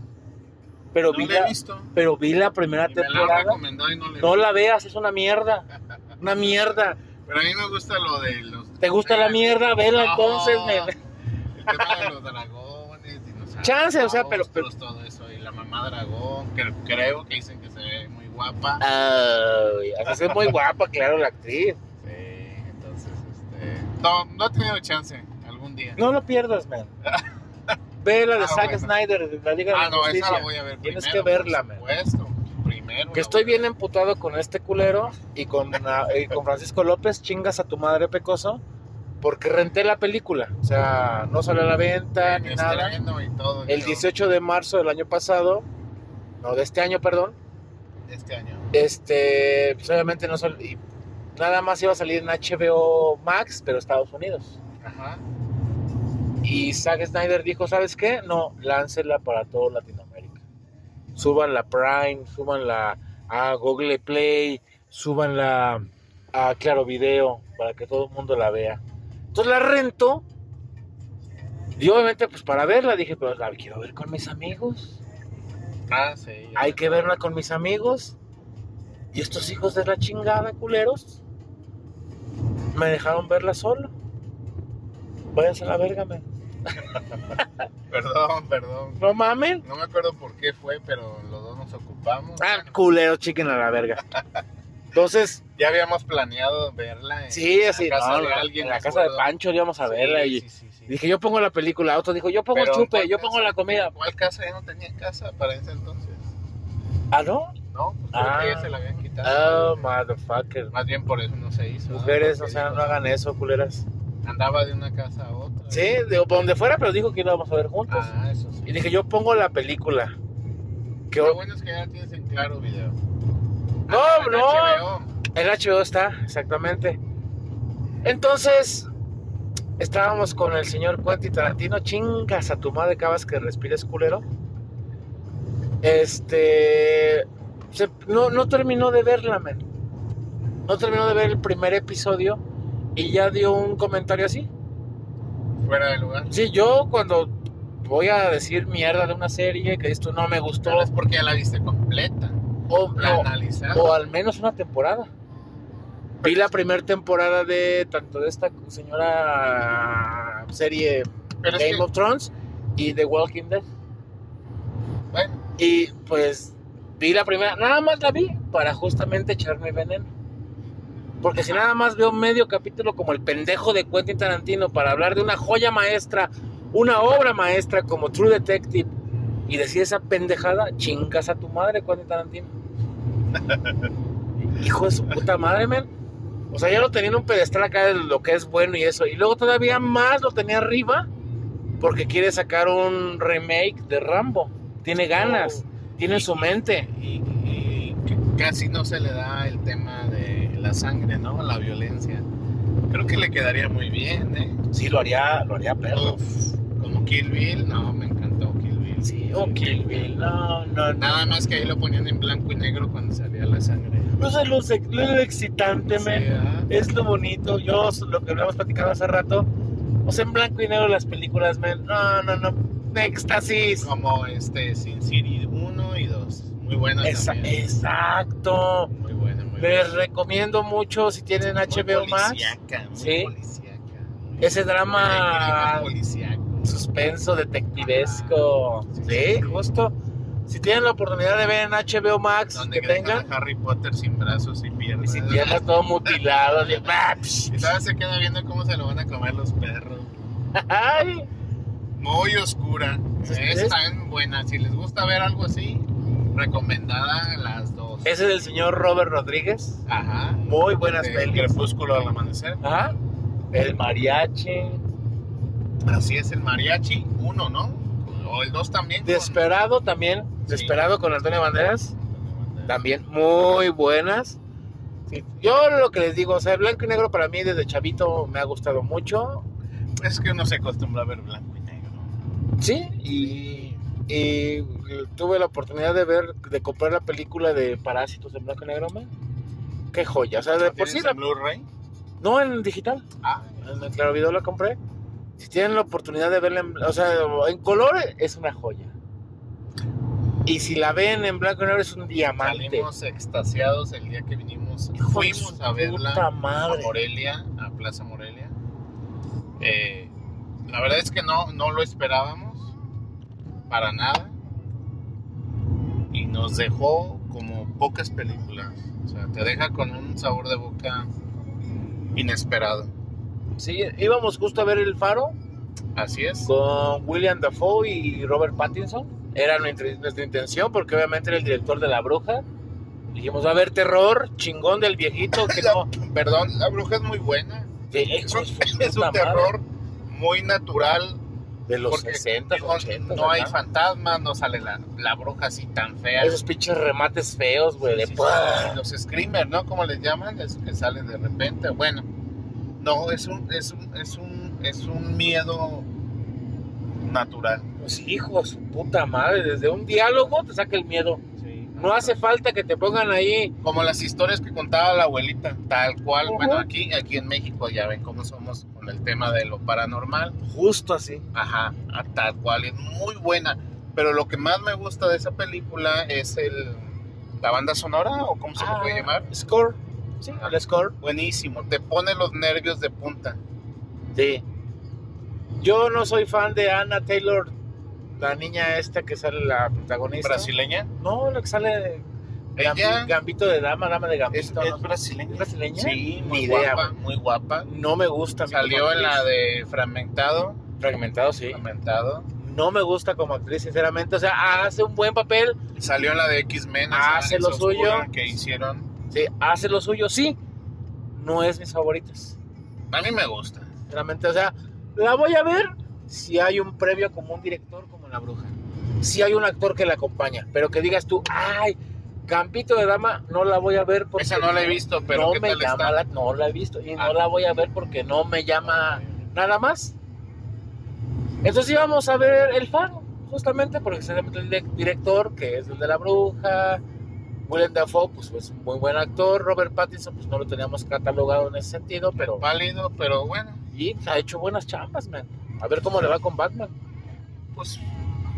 Pero, No vi, la visto. pero vi la primera Y la temporada. y no la veas, es una mierda. Una mierda. Pero a mí me gusta lo de los. ¿Te gusta la mierda? Vela No. entonces. me- El tema de los dragones, dinosaurios. Chance, o sea, pero- pero- todo eso. Y la mamá dragón, que creo que dicen que se ve muy guapa. Ay, así es muy guapa, claro, la actriz. Sí, entonces, este. No, no he tenido chance algún día. No lo pierdas, man. Ve la de Ah, Zack bueno. Snyder, de la Liga de ah, la no, Justicia. esa la voy a ver Tienes primero. que verla, man. Por supuesto, primero. Que la estoy bien emputado con este culero y con, ah, y con Francisco López, chingas a tu madre pecoso, porque renté la película. O sea, no salió a la venta ni nada. estreno y todo. El yo- 18 de marzo del año pasado, no, de este año, perdón, Este año. este, pues obviamente no sal- y nada más iba a salir en HBO Max, pero Estados Unidos. Ajá. Y Zack Snyder dijo, ¿sabes qué? No, láncela para todo Latinoamérica. Súbanla a Prime, súbanla a Google Play, súbanla a Claro Video, para que todo el mundo la vea. Entonces la rento. Y obviamente, pues para verla, dije, pero la quiero ver con mis amigos. Ah, sí. Hay me que verla con mis amigos. Y estos hijos de la chingada, culeros, me dejaron verla solo. Váyanse a la verga, man. *laughs* Perdón, perdón. No mamen. No me acuerdo por qué fue, pero los dos nos ocupamos. Ah, culero, chiquen a la verga. Entonces, Ya habíamos planeado verla en sí, la así, casa no, de alguien. en la casa de. Pancho íbamos a Sí, verla y sí, sí, sí. dije, yo pongo la película, otro dijo, yo pongo Pero el chupe, ¿cuál yo pongo la comida. ¿Cuál casa? Ya no tenía casa para ese entonces. Ah, ¿no? No, pues creo Ah. que ya se la habían quitado. Oh, motherfucker. Más bien por eso no se hizo. Mujeres, o sea, no hagan eso, culeras. Andaba de una casa a otra. Sí, de por donde fuera, pero dijo que íbamos a ver juntos. Ah, eso sí. Y dije, yo pongo la película. Que Lo bueno es que ya tienes en claro video. No, Ah, en no. HBO. El HBO está, exactamente. Entonces, estábamos con el señor Quentin Tarantino. Chingas a tu madre, cabas que respires culero. Este. se- no, no terminó de verla, men. No terminó de ver el primer episodio y ya dio un comentario así. Fuera de lugar. Sí, yo cuando voy a decir mierda de una serie que esto no me gustó, Pero es porque ya la viste completa. o, La o- o al menos una temporada. Vi la primera temporada de tanto de esta señora serie Pero es Game que, of Thrones y The Walking Dead. bueno, Y pues vi la primera, nada más la vi para justamente echarme veneno. Porque si nada más veo medio capítulo como el pendejo de Quentin Tarantino para hablar de una joya maestra, una obra maestra como True Detective y decir esa pendejada, chingas a tu madre, Quentin Tarantino. *laughs* Hijo de su puta madre, men. O sea, ya lo tenía en un pedestal acá de lo que es bueno y eso. Y luego todavía más lo tenía arriba porque quiere sacar un remake de Rambo. Tiene ganas, tiene en su mente. y, casi no se le da el tema de la sangre, ¿no? La violencia. Creo que le quedaría muy bien, ¿eh? Sí, lo haría, lo haría perro. Uf, como Kill Bill, no, me encantó Kill Bill. Sí, o Kill Bill. No, no, no. Nada más que ahí lo ponían en blanco y negro cuando salía la sangre. No sé lo, lo excitante, Sí, men. ¿verdad? Es lo bonito. Yo, lo que habíamos platicado hace rato. O sea, en blanco y negro las películas, men. No, no, no. Éxtasis. Como este Sin City 1 y 2. Muy buenas Esa- también. exacto. Les recomiendo mucho si tienen HBO Max. Sí. Ese drama suspenso detectivesco. Sí, Sí, justo. Si tienen la oportunidad de ver en HBO Max, Donde que tengan. Harry Potter sin brazos y Y piernas. si tienes todo mutilado. de- *laughs* ¡Ah! Y todavía se queda viendo cómo se lo van a comer los perros. ¡Ay! Muy oscura. ¿Es- Es es? también buena. Si les gusta ver algo así, recomendada las dos. Ese es el señor Robert Rodríguez. Ajá. Muy buenas De pelis. Crepúsculo al amanecer. Ajá. El mariachi. Así es el mariachi 1, ¿no? O el 2 también. con- Desperado también. Sí. Desperado con Antonio Banderas. También muy buenas. Sí. Yo lo que les digo, o sea, blanco y negro para mí desde chavito me ha gustado mucho. Es que uno se acostumbra a ver blanco y negro. Sí, y, y tuve la oportunidad de ver, de comprar la película de Parásitos en blanco y negro, man. Qué joya, o sea, de ¿La por sí la- en Blu-ray? no en digital, Ah, en el Claro Video la compré. Si tienen la oportunidad de verla, en, o sea, en color es una joya. Y si la ven en blanco y negro es un diamante. salimos extasiados el día que vinimos. Hijo fuimos a verla a. Morelia, a Plaza Morelia. Eh, la verdad es que no, no lo esperábamos para nada. Y nos dejó como pocas películas. O sea, te deja con un sabor de boca inesperado. Sí, íbamos justo a ver El Faro Así es. con William Dafoe y Robert Pattinson. Era nuestra, intención porque obviamente era el director de La Bruja. Dijimos, va a haber terror, chingón del viejito, que no... Perdón, la bruja es muy buena. Sí, Es es, *laughs* es un terror muy natural. De los porque 60, no, 80. no hay fantasmas, no sale la, la bruja así tan fea. Esos pinches remates feos, güey, Sí, sí, Los screamers, ¿no? Como les llaman, es que salen de repente. Bueno, no, es un, es un, es un, es un miedo natural. Pues hijo, su puta madre, desde un diálogo te saca el miedo. No hace falta que te pongan ahí. Como las historias que contaba la abuelita, tal cual. Bueno, aquí, aquí en México ya ven cómo somos con el tema de lo paranormal. Justo así. Ajá, tal cual, es muy buena. Pero lo que más me gusta de esa película es el la banda sonora o cómo se le Ah. puede llamar. Score. Sí, el score. Buenísimo, te pone los nervios de punta. Sí. Yo no soy fan de Anna Taylor, la niña esta que sale la protagonista. Brasileña. No, la que sale Ella Gambito de dama, dama de Gambito. es ¿no? brasileña. ¿Es brasileña? Sí, Ni muy idea, guapa, muy guapa. No me gusta. Salió en la de Fragmentado. Fragmentado, sí. Fragmentado. No me gusta como actriz, sinceramente. O sea, hace un buen papel, Salió en la de X-Men. Hace lo suyo. Que hicieron. sí, hace lo suyo, sí. No es mis favoritas. A mí me gusta. Sinceramente, o sea, la voy a ver si hay un previo como un director como La Bruja. Si hay un actor que la acompaña, pero que digas tú, ay, Campito de Dama, no la voy a ver porque Esa no la he visto, pero no ¿qué me tal llama está? la, no la he visto y Ah. no la voy a ver porque no me llama nada más. Entonces íbamos a ver El Faro, justamente porque se el director que es el de La Bruja, Willem Dafoe, pues muy buen actor, Robert Pattinson, pues no lo teníamos catalogado en ese sentido, pero Pálido, pero bueno, y ha hecho buenas chambas, man. A ver cómo le va con Batman. pues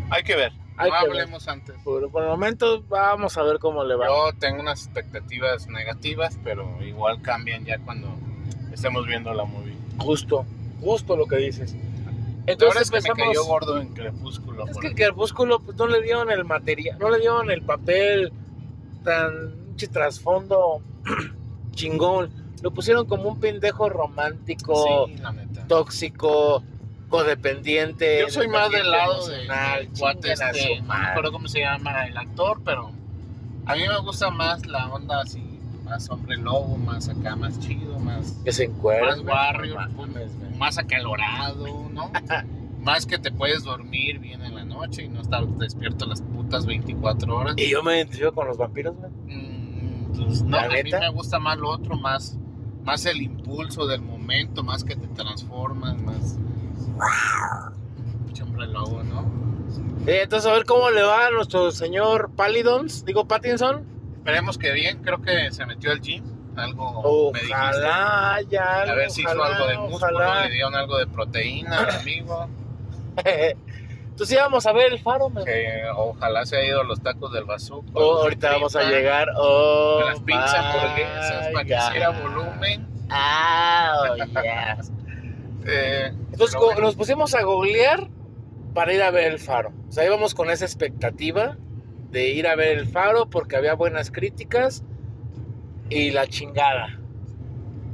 hay que ver. Hay no que ver. hablemos antes. Por, por el momento vamos a ver cómo le va. Yo tengo unas expectativas negativas, pero igual cambian ya cuando estemos viendo la movie. Justo, justo lo que dices. Entonces es que me empezamos... cayó gordo en Crepúsculo. Es que el- Crepúsculo pues, no le dieron el material, no le dieron el papel tan trasfondo *clears throat* chingón. Lo pusieron como un pendejo romántico, Sí, la neta. tóxico, codependiente. Yo soy más del lado de, emocional, del cuate este, su no me acuerdo cómo se llama el actor, pero a mí me gusta más la onda así, más hombre lobo, más acá, más chido, más, Que se encuentra. más warrior, más acalorado, ¿no? *laughs* más que te puedes dormir bien en la noche y no estar despierto las putas 24 horas. Y yo me identifico con los vampiros, güey. Mm, pues, no, ¿La a mí me gusta más lo otro, más, más el impulso del momento, más que te transformas, más... ¿no? Eh, entonces, a ver cómo le va a nuestro señor Palidons, digo Pattinson. Esperemos que bien, creo que se metió al gym, algo me. Ojalá ya. A ver si hizo ojalá, algo de músculo, ojalá. le dieron algo de proteína al amigo, *laughs* Entonces íbamos a ver el faro, man. que ojalá se haya ido los tacos del bazooka. Oh, ahorita vamos a llegar. Oh, las pizzas hamburguesas para que hiciera volumen. Ah, oh, yes. *laughs* Eh, Entonces bueno, nos pusimos a googlear para ir a ver el faro. O sea, íbamos con esa expectativa de ir a ver el faro porque había buenas críticas y la chingada.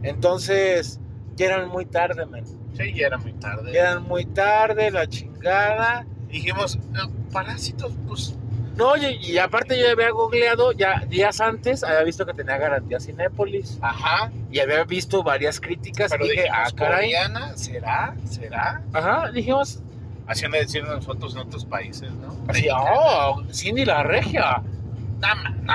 Entonces, ya eran muy tarde, man. sí, ya era muy tarde. Ya eran muy tarde, la chingada. Dijimos, "Eh, parásitos, pues No, y, y aparte yo había googleado ya días antes, había visto que tenía garantía Cinépolis Ajá, y había visto varias críticas pero y dije, dijimos, ah, caray. ¿será? ¿Será? Ajá, dijimos, de decir nosotros en otros países, ¿no? así, oh, Cindy la regia. No, no.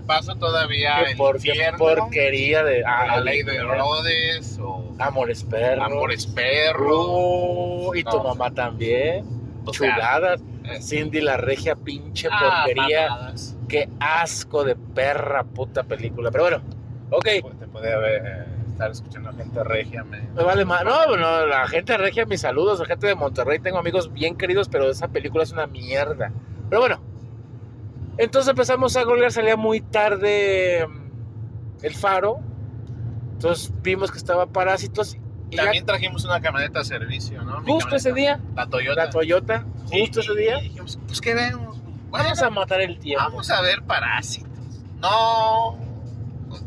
*laughs* Paso todavía Qué el por- qué porquería de. a la ah, ley de Herodes o Amores perros. Amores Perros. Uh, y tu mamá también. Sea, Chuladas. Cindy la regia, pinche ah, porquería. mamadas. Qué asco de perra puta película. Pero bueno, ok. Pues te puede haber, eh, estar escuchando gente regia, me... Me vale más. No, no, la gente regia, mis saludos. La gente de Monterrey, tengo amigos bien queridos, pero esa película es una mierda. Pero bueno, entonces empezamos a golear. Salía muy tarde mm, el faro. Entonces vimos que estaba Parásitos. Y También trajimos una camioneta de servicio, ¿no? Mi justo ese día, La Toyota. la Toyota, justo ese día, y dijimos, pues qué vemos. vamos a matar el tiempo. Vamos a ver parásitos. No.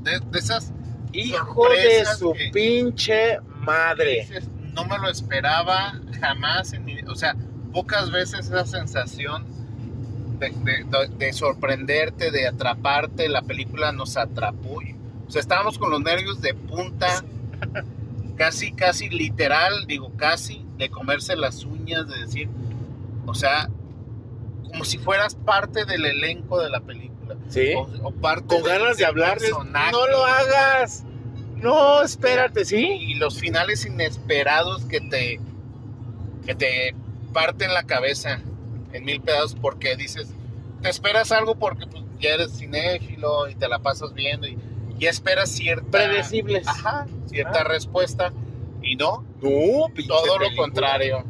De, de esas Hijo de su que- pinche madre. dices, no me lo esperaba jamás en mi O sea, pocas veces esa sensación de- de- de sorprenderte, de atraparte, la película nos atrapó. O sea, estábamos con los nervios de punta, *laughs* casi, casi literal, digo casi, de comerse las uñas, de decir, o sea, como si fueras parte del elenco de la película. ¿Sí? O, o parte Con ganas de hablar. No lo hagas. No, espérate, ¿sí? y los finales inesperados que te que te parten la cabeza en mil pedazos porque dices te esperas algo porque pues, ya eres cinéfilo y te la pasas viendo y ya esperas cierta Predecibles. ajá, cierta Ah. respuesta y no No, todo lo contrario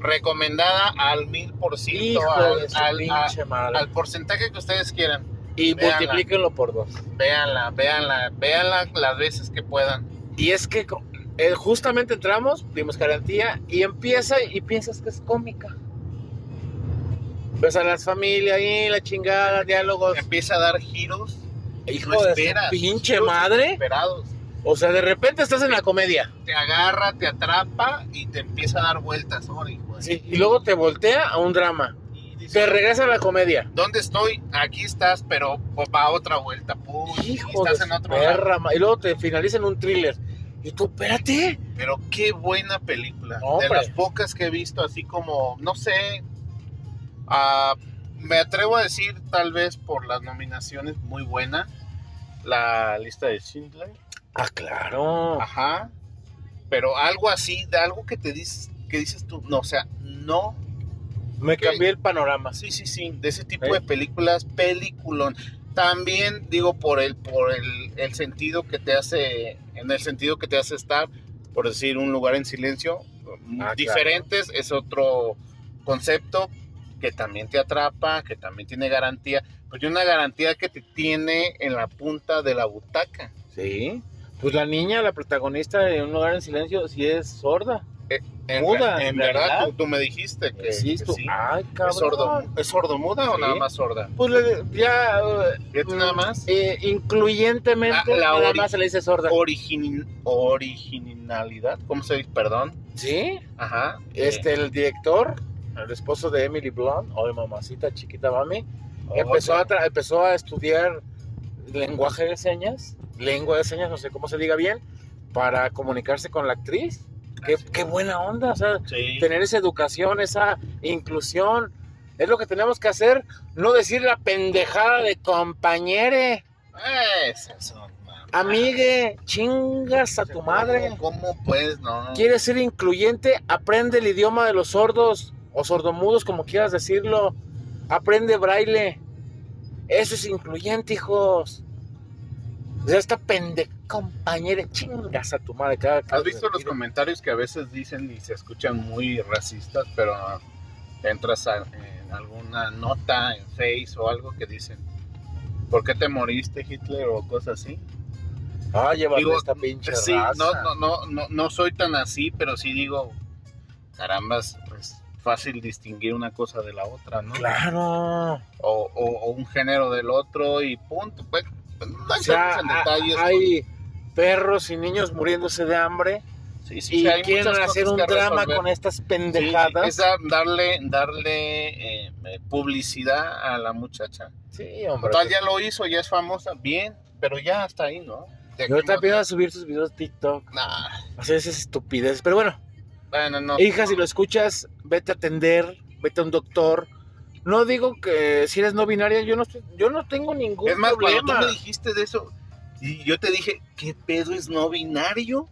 recomendada al mil por ciento al, porcentaje que ustedes quieran y véanla. multiplíquenlo por dos. véanla véanla véanla las veces que puedan Y es que eh, justamente entramos, dimos garantía y empieza y piensas que es cómica. Ves a las familias ahí, la chingada, diálogos. empieza a dar giros Hijo no esperas, pinche madre. inesperados O sea, de repente estás en la comedia. te agarra, te atrapa y te empieza a dar vueltas. Sí, y luego te voltea a un drama. Te regresa a la comedia. ¿Dónde estoy? Aquí estás, pero va a otra vuelta. Pum, y Hijo de estás en otro perra. Y luego te finaliza en un thriller. Y tú, espérate. Pero qué buena película. de las pocas que he visto, así como, no sé, ah, me atrevo a decir, tal vez por las nominaciones, muy buena. La lista de Schindler. Ah, claro. Ajá. Pero algo así, de algo que te dices, que dices tú, no, o sea, no Me cambié el panorama. Sí, sí, sí, de ese tipo de películas, peliculón. También digo por el por el, el sentido que te hace, en el sentido que te hace estar, por decir un lugar en silencio, Ah, diferentes es otro concepto que también te atrapa, que también tiene garantía, pero tiene una garantía que te tiene en la punta de la butaca. Sí. Pues la niña, la protagonista de Un lugar en silencio, sí es sorda. En, Muda, en ¿en verdad, verdad? tú, tú me dijiste que, que sí. Ay, cabrón. ¿Es sordo, ¿Es sordomuda o Sí. nada más sorda? Pues le- ya. eh, Fíjate nada más. eh, incluyentemente, La- la nada más se le dice sorda. Origin- originalidad, ¿cómo se dice? Perdón. Sí. Ajá. Eh, Este, el director, el esposo de Emily Blunt, o de mamacita chiquita mami, empezó, a tra- empezó a estudiar lenguaje de señas, lengua de señas, no sé cómo se diga bien, para comunicarse con la actriz. Qué, qué es. buena onda, o sea, Sí. tener esa educación, esa inclusión. Es lo que tenemos que hacer, no decir la pendejada de compañere, son mamadas. amigue, chingas a tu madre. ¿Cómo, cómo, pues no? ¿Quieres ser incluyente? Aprende el idioma de los sordos o sordomudos, como quieras decirlo. Aprende braille. Eso es incluyente, hijos. O sea, esta pende compañera, chingas a tu madre. Cada, ¿Has visto los comentarios que a veces dicen y se escuchan muy racistas, pero entras a- en alguna nota en Face o algo que dicen, ¿por qué te moriste Hitler o cosas así? Ah, Digo, esta pinche Sí, raza. no, no, no, no, no soy tan así, pero sí digo, carambas, fácil distinguir una cosa de la otra, ¿no? Claro. O, o- o un género del otro y punto. Pues, pues, no O sea, en detalles. hay perros y niños muriéndose de hambre Sí, sí, y sí, hay quieren hacer un drama resolver. con estas pendejadas. es dar- darle, darle eh, eh, publicidad a la muchacha. Sí, hombre. Total, ya lo hizo, ya es famosa, bien, pero ya hasta ahí, ¿no? De Y ahorita aquí empiezan a subir sus videos TikTok. Nah, Hacer esas estupideces. Pero bueno, bueno, no. hija, si lo escuchas, vete a atender, vete a un doctor, no digo que si eres no binaria, yo no, estoy- yo no tengo ningún Es más, problema. cuando tú me dijiste de eso, y yo te dije, ¿qué pedo es no binario?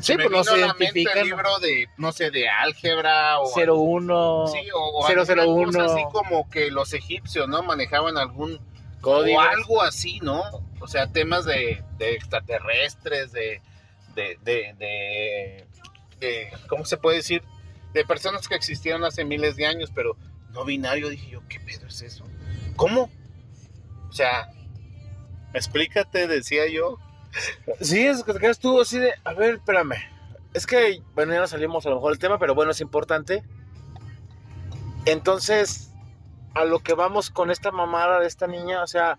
Sí, pues no se identifican. el libro de, no sé, de álgebra o... 01, Sí, o, o 001. alguna cosa así como que los egipcios, ¿no? Manejaban algún... código. O algo así, ¿no? O sea, temas de, de extraterrestres, de, de, de, de, ¿Cómo se puede decir? De personas que existieron hace miles de años, pero no binario. Dije yo, ¿qué pedo es eso? ¿Cómo? O sea, explícate, decía yo. Sí, es que te quedas tú así de, a ver, espérame. Es que, bueno, ya no salimos a lo mejor del tema, pero bueno, es importante. Entonces, a lo que vamos con esta mamada de esta niña, o sea,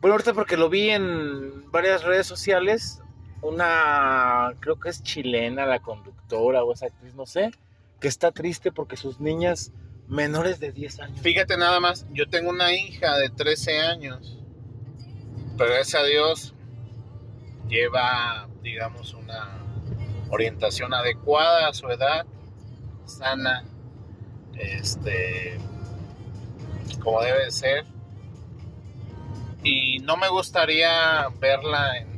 bueno, ahorita porque lo vi en varias redes sociales, una, creo que es chilena la conductora o esa actriz, no sé, que está triste porque sus niñas menores de 10 años. Fíjate nada más, yo tengo una hija de 13 años, pero gracias a Dios lleva, digamos, una orientación adecuada a su edad, sana, este, como debe de ser. Y no me gustaría verla en,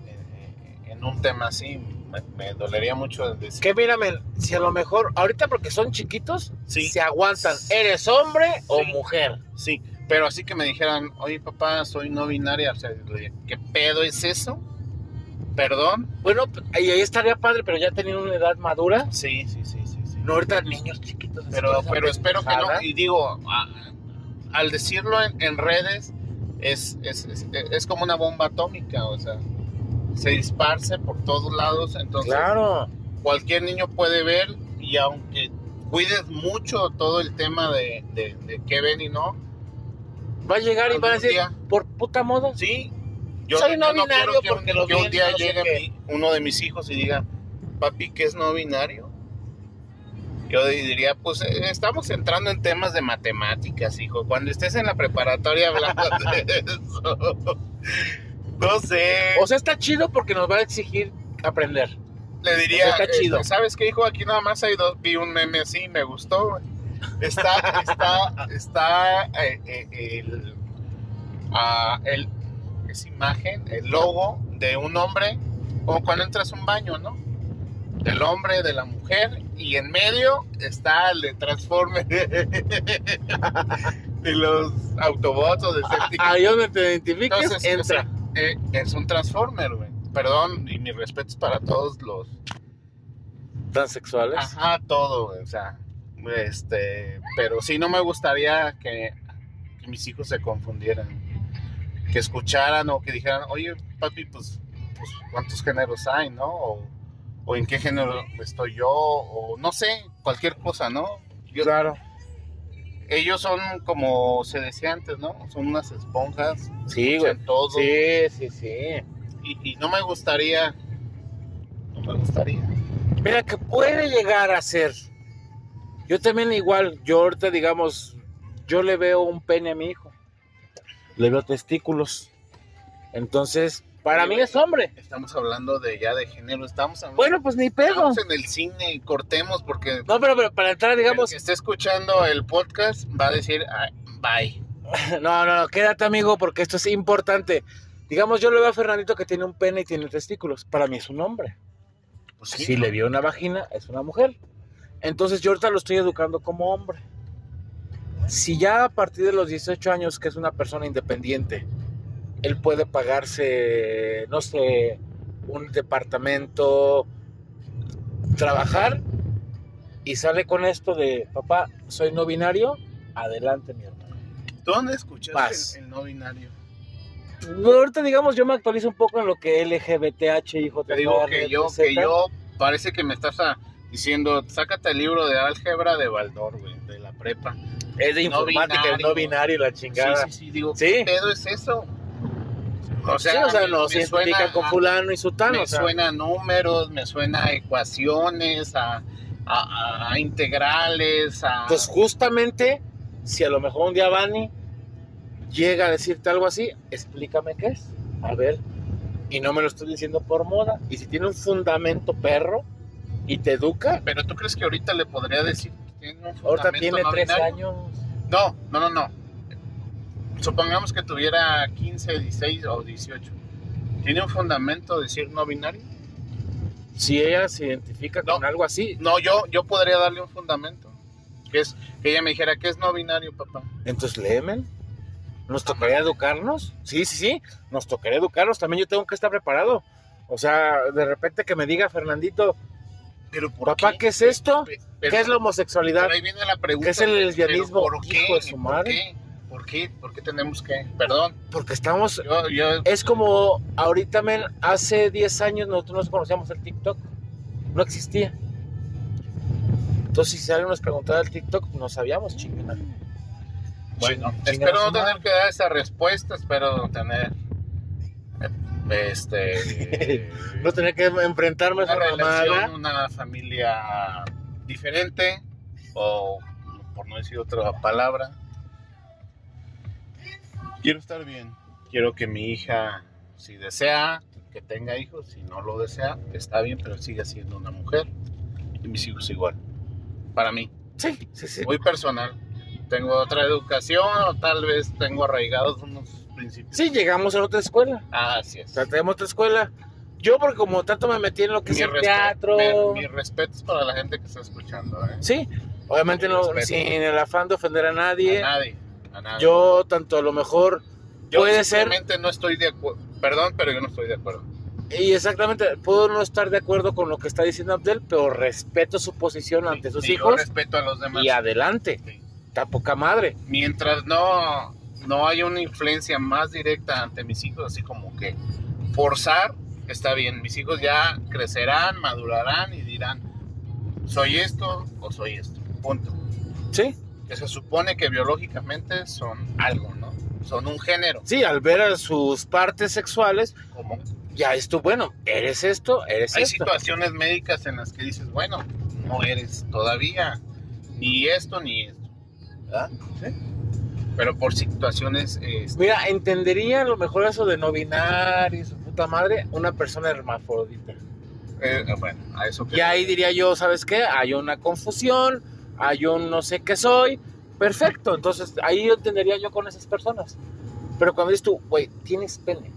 en- un tema así, me, me dolería mucho decir. Que mírame, si a lo mejor, ahorita porque son chiquitos, Sí. se aguantan. ¿Eres hombre o mujer? Sí, pero así que me dijeran, oye papá, soy no binaria, o sea, ¿qué pedo es eso? ¿Perdón? Bueno, y ahí estaría padre, pero ya teniendo una edad madura. Sí, sí, sí, sí, sí. No ahorita niños chiquitos. Pero, pero espero que no. Y digo, a- al decirlo en, en redes, es, es, es, es como una bomba atómica, o sea, se disparce por todos lados, entonces Claro. cualquier niño puede ver y aunque cuides mucho todo el tema de, de, de qué ven y no, Va a llegar y van a decir, día- por puta moda. Sí. Soy no quiero binario que un- porque lo que un día no llegue qué. uno de mis hijos y diga, papi, ¿qué es no binario? Yo diría, pues eh, estamos entrando en temas de matemáticas, hijo. Cuando estés en la preparatoria hablando de *laughs* eso. No sé. O sea, está chido porque nos va a exigir aprender. Le diría, está este, chido. ¿sabes qué, hijo? Aquí nada más hay dos, vi un meme así, me gustó. güey. Está, está, está eh, eh, el, ah, el, esa imagen, el logo de un hombre, como cuando entras a un baño, ¿no? Del hombre, de la mujer, y en medio está el de Transformer *laughs* de los Autobots o de Decepticons. Ahí donde te identifiques, Entonces, entra. Eh, es un Transformer, güey. Perdón, y mis respetos para todos los Transexuales. Ajá, todo, güey, o sea, este, pero sí no me gustaría que, que mis hijos se confundieran, que escucharan o que dijeran, oye, papi, pues, pues ¿cuántos géneros hay, no? O, o en qué género estoy yo, o no sé, cualquier cosa, ¿no? Yo- Claro. Ellos son como se decía antes, ¿no? Son unas esponjas, Sí, güey. todo, Sí, sí, sí. y, y no me gustaría, no me gustaría. Mira, que puede llegar a ser. Yo también igual, yo ahorita digamos, yo le veo un pene a mi hijo. Le veo testículos. Entonces, para mí es hombre. Estamos hablando de ya de género, estamos hablando Bueno, pues ni pedo. Estamos en el cine y cortemos porque No, pero, pero para entrar, el digamos, que esté escuchando el podcast va a decir "Ah, bye. *laughs* no, no, no, quédate amigo porque esto es importante. Digamos, yo le veo a Fernandito que tiene un pene y tiene testículos. Para mí es un hombre. Pues Si le vio una vagina, es una mujer. Entonces yo ahorita lo estoy educando como hombre. Si ya a partir de los 18 años, que es una persona independiente, él puede pagarse, no sé, un departamento, trabajar y sale con esto de, papá, soy no binario, adelante mi hermano. ¿Tú dónde escuchaste el, el no binario? Ahorita digamos, yo me actualizo un poco en lo que LGBTH, hijo Te digo que yo, que yo, parece que me estás ah, diciendo, sácate el libro de álgebra de Baldor, güey, de la prepa. Es de no informática, el no binario. binario, la chingada. Sí, sí, sí, digo, Sí. ¿qué pedo es eso? O Sí, o sea, nos me identifica suena con fulano y sutano. me o sea. suena a números, me suena a ecuaciones, a, a- a integrales, a... Entonces, justamente, si a lo mejor un día Vani llega a decirte algo así, explícame qué es. A ver. Y no me lo estoy diciendo por moda. Y si tiene un fundamento perro y te educa, Pero tú crees que ahorita le podría decir que tiene un ahorita fundamento tiene no tres binario? años. No, no, no, no. Supongamos que tuviera 15, 16 o 18. ¿Tiene un fundamento decir no binario? Si ella se identifica con No. algo así, No, yo, yo podría darle un fundamento. Que es que ella me dijera que es no binario, papá. entonces léeme. ¿Nos tocaría educarnos? Sí, sí, sí. Nos tocaría educarnos. También yo tengo que estar preparado. O sea, de repente que me diga Fernandito, Pero ¿por papá, ¿qué, es esto? Pero- ¿Qué es la homosexualidad? pero ahí viene la pregunta. ¿Qué es el lesbianismo? ¿Por qué? Hijo de su ¿Por qué? ¿Por qué? ¿Por qué tenemos que? Perdón. Porque estamos... Yo, yo, Es como ahorita, men, hace 10 años nosotros no conocíamos el TikTok. No existía. Entonces, si alguien nos preguntaba el TikTok, no sabíamos, chingada. bueno, espero no tener que dar esa respuesta. Espero tener. eh, Este. *laughs* No tener que enfrentarme a una relación, una familia diferente, o por no decir otra palabra. Quiero estar bien. Quiero que mi hija, si desea, que tenga hijos, si no lo desea, está bien, pero sigue siendo una mujer. Y mis hijos igual. Para mí, Sí, sí, sí. muy personal. Tengo otra educación o tal vez tengo arraigados unos principios. Sí, llegamos a otra escuela. Ah, así es. O sea, tenemos otra escuela. Yo, porque como tanto me metí en lo que es Mi el respe- teatro. mi- mis respetos para la gente que está escuchando. ¿eh? Sí, obviamente no, Respeto. sin el afán de ofender a nadie. A nadie. A nadie. Yo, tanto a lo mejor, Yo puede ser- no estoy de acuerdo. Perdón, pero yo no estoy de acuerdo. y exactamente, puedo no estar de acuerdo con lo que está diciendo Abdel, pero respeto su posición ante sus Y yo hijos respeto a los demás. y adelante. Sí. Está poca madre. Mientras no, no haya una influencia más directa ante mis hijos, así como que forzar, está bien. Mis hijos ya crecerán, madurarán y dirán, soy esto o soy esto. Punto. Sí, Que se supone que biológicamente son algo, ¿no? Son un género. sí, al ver a sus partes sexuales, Como ya es tú, bueno, eres esto, eres Hay esto. situaciones médicas en las que dices, bueno, no eres todavía ni esto ni esto. ¿verdad? Pero por situaciones, este, Mira, entendería a lo mejor eso de no binario y su puta madre, una persona hermafrodita. eh, bueno, a eso que... Y ahí diría yo, ¿sabes qué? Hay una confusión, hay un no sé qué soy. Perfecto, entonces ahí yo entendería yo con esas personas. Pero cuando dices tú, güey, tienes pene.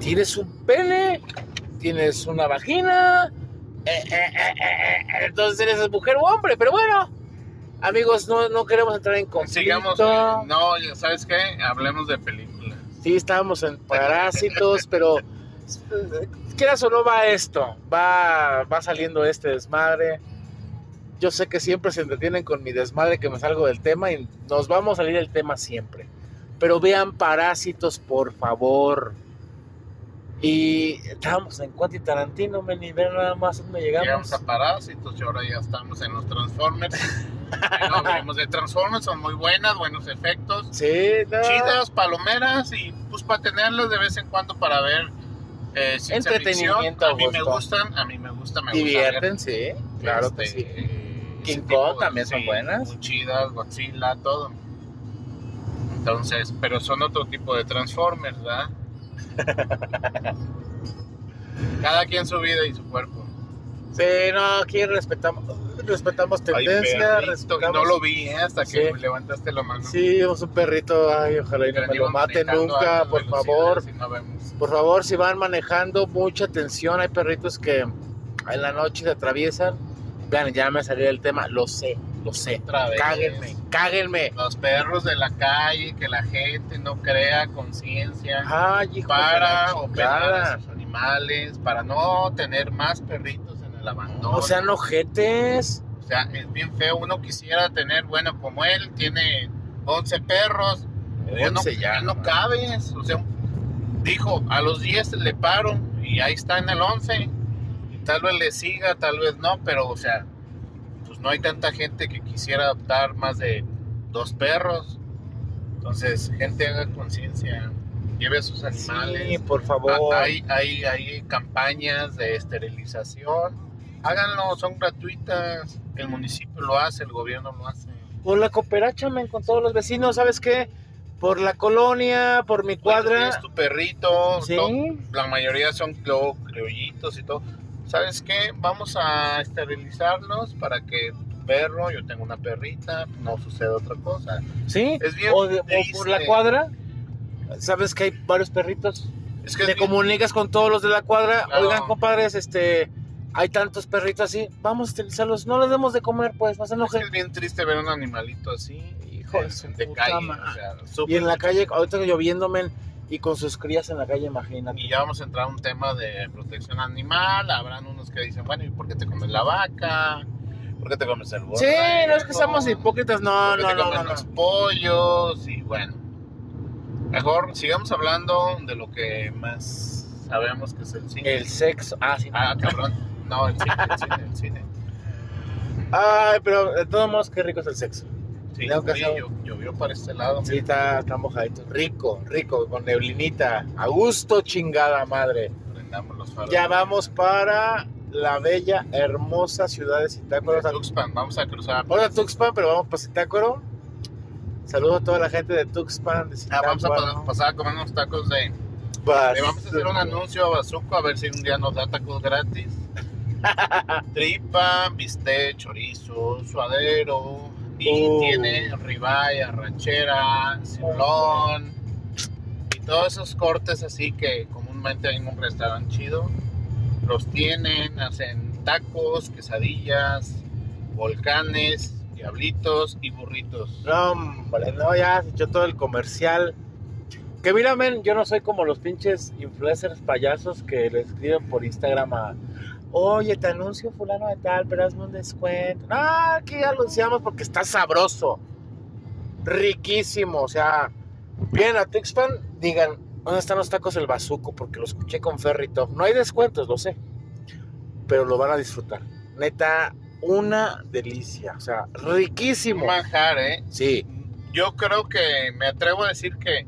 Tienes un pene, tienes una vagina. eh, eh, eh, eh, eh, entonces eres mujer o hombre, pero bueno. Amigos, no, no queremos entrar en conflicto. Sigamos, eh, no, ¿sabes qué? Hablemos de películas. Sí, estábamos en parásitos, pero eh, *laughs* quieras o no va esto, va, va saliendo este desmadre. Yo sé que siempre se entretienen con mi desmadre que me salgo del tema y nos vamos a salir del tema siempre. Pero vean parásitos, por favor. Y estábamos en Quentin Tarantino, men, y vean nada más dónde llegamos. Llegamos a Parásitos y ahora ya estamos en los Transformers. no hablemos de Transformers, son muy buenas, buenos efectos. Sí, no. Chidas, palomeras y pues para tenerlas de vez en cuando para ver eh. Entretenimiento, A mí me gustan, a mí me gusta, me Divierten, sí, gusta ver, claro que este, sí. King Kong también son sí, buenas. Muy chidas, Godzilla, todo. Entonces, pero son otro tipo de Transformers, ¿verdad? *laughs* Cada quien su vida y su cuerpo. Sí, no, aquí respetamos, respetamos tendencia, respetamos... no lo vi ¿eh? hasta que Sí. levantaste la mano. Sí, un perrito, ay, ojalá y no me lo Íbamos mate manejando nunca, por favor. no. Por favor, si van manejando, mucha atención. Hay perritos que en la noche se atraviesan. Vean, ya me salió el tema, lo sé, lo sé. Otra vez. Cáguenme, cáguenme. Los perros de la calle, que la gente no crea conciencia para operar a sus animales, para no tener más perritos en el abandono. O sea, no jetes. O sea, es bien feo. Uno quisiera tener, bueno, como él tiene 11 perros, ya no, 11 ya, no. cabes. O sea, dijo, a los 10 le paro y ahí está en el 11. Tal vez le siga, tal vez no, pero o sea, pues no hay tanta gente que quisiera adoptar más de dos perros. Entonces, gente haga conciencia, lleve a sus animales. Sí, por favor. Ah, Hay, hay, hay campañas de esterilización. Háganlo, son gratuitas. El municipio lo hace, el gobierno lo hace. Por la cooperacha, men, con todos los vecinos, ¿sabes qué? Por la colonia, por mi cuadra. Tienes tu perrito, Sí. la mayoría son creo, criollitos y todo. ¿Sabes qué? Vamos a esterilizarlos para que perro, yo tengo una perrita, no sucede otra cosa. ¿Sí? Es bien o, de- o por la cuadra, sabes que hay varios perritos. Es que Te es bien- comunicas con todos los de la cuadra. Claro. Oigan, compadres, este, hay tantos perritos así, vamos a utilizarlos. No les demos de comer, pues, no se es, que es bien triste ver un animalito así. Hijo de de, calle. o sea, Y en la calle, ahorita lloviendo, men, y con sus crías en la calle, imagínate. Y ya vamos a entrar a un tema de protección animal. Habrán unos que dicen, bueno, ¿y por qué te comes la vaca? ¿Por qué te comes el Sí, borrego? no es que seamos hipócritas, no, ¿Por qué no, te no, comes no, no. los pollos? Y bueno, mejor sigamos hablando de lo que más sabemos que es el cine. El sexo, ah, sí. Ah, cabrón. No, el cine, el cine, el cine. *laughs* Ay, pero de todos modos, qué rico es el sexo. Sí, llovió para este lado. Sí, está, está mojadito. Rico, rico, con neblinita. A gusto, chingada madre. Prendamos los faros. Ya vamos para la bella, hermosa ciudad de Zitácuaro. De Tuxpan, vamos a cruzar. Ahora Tuxpan, pero vamos para Zitácuaro. Saludo a toda la gente de Tuxpan, de Ah, vamos a Zitácuaro. pa- pasar a comer unos tacos de... Le vamos a hacer un anuncio a Bazuco a ver si un día nos da tacos gratis. *laughs* Tripa, bistec, chorizo, suadero. Y Uh. tiene ribeye, arrachera, sirlón. Y todos esos cortes así que comúnmente hay en un restaurante chido. Los tienen, hacen tacos, quesadillas, volcanes, diablitos y burritos. No, hombre, no, ya se echó todo el comercial. Que mira, men, yo no soy como los pinches influencers payasos que le escriben por Instagram a Oye, te anuncio fulano de tal, pero hazme un descuento. No, aquí anunciamos porque está sabroso. Riquísimo. O sea, bien a Tuxpan, digan, ¿dónde están los tacos del bazuco? Porque lo escuché con Ferry Top. No hay descuentos, lo sé. Pero lo van a disfrutar. Neta, una delicia. O sea, riquísimo. manjar, ¿eh? Sí. Yo creo que me atrevo a decir que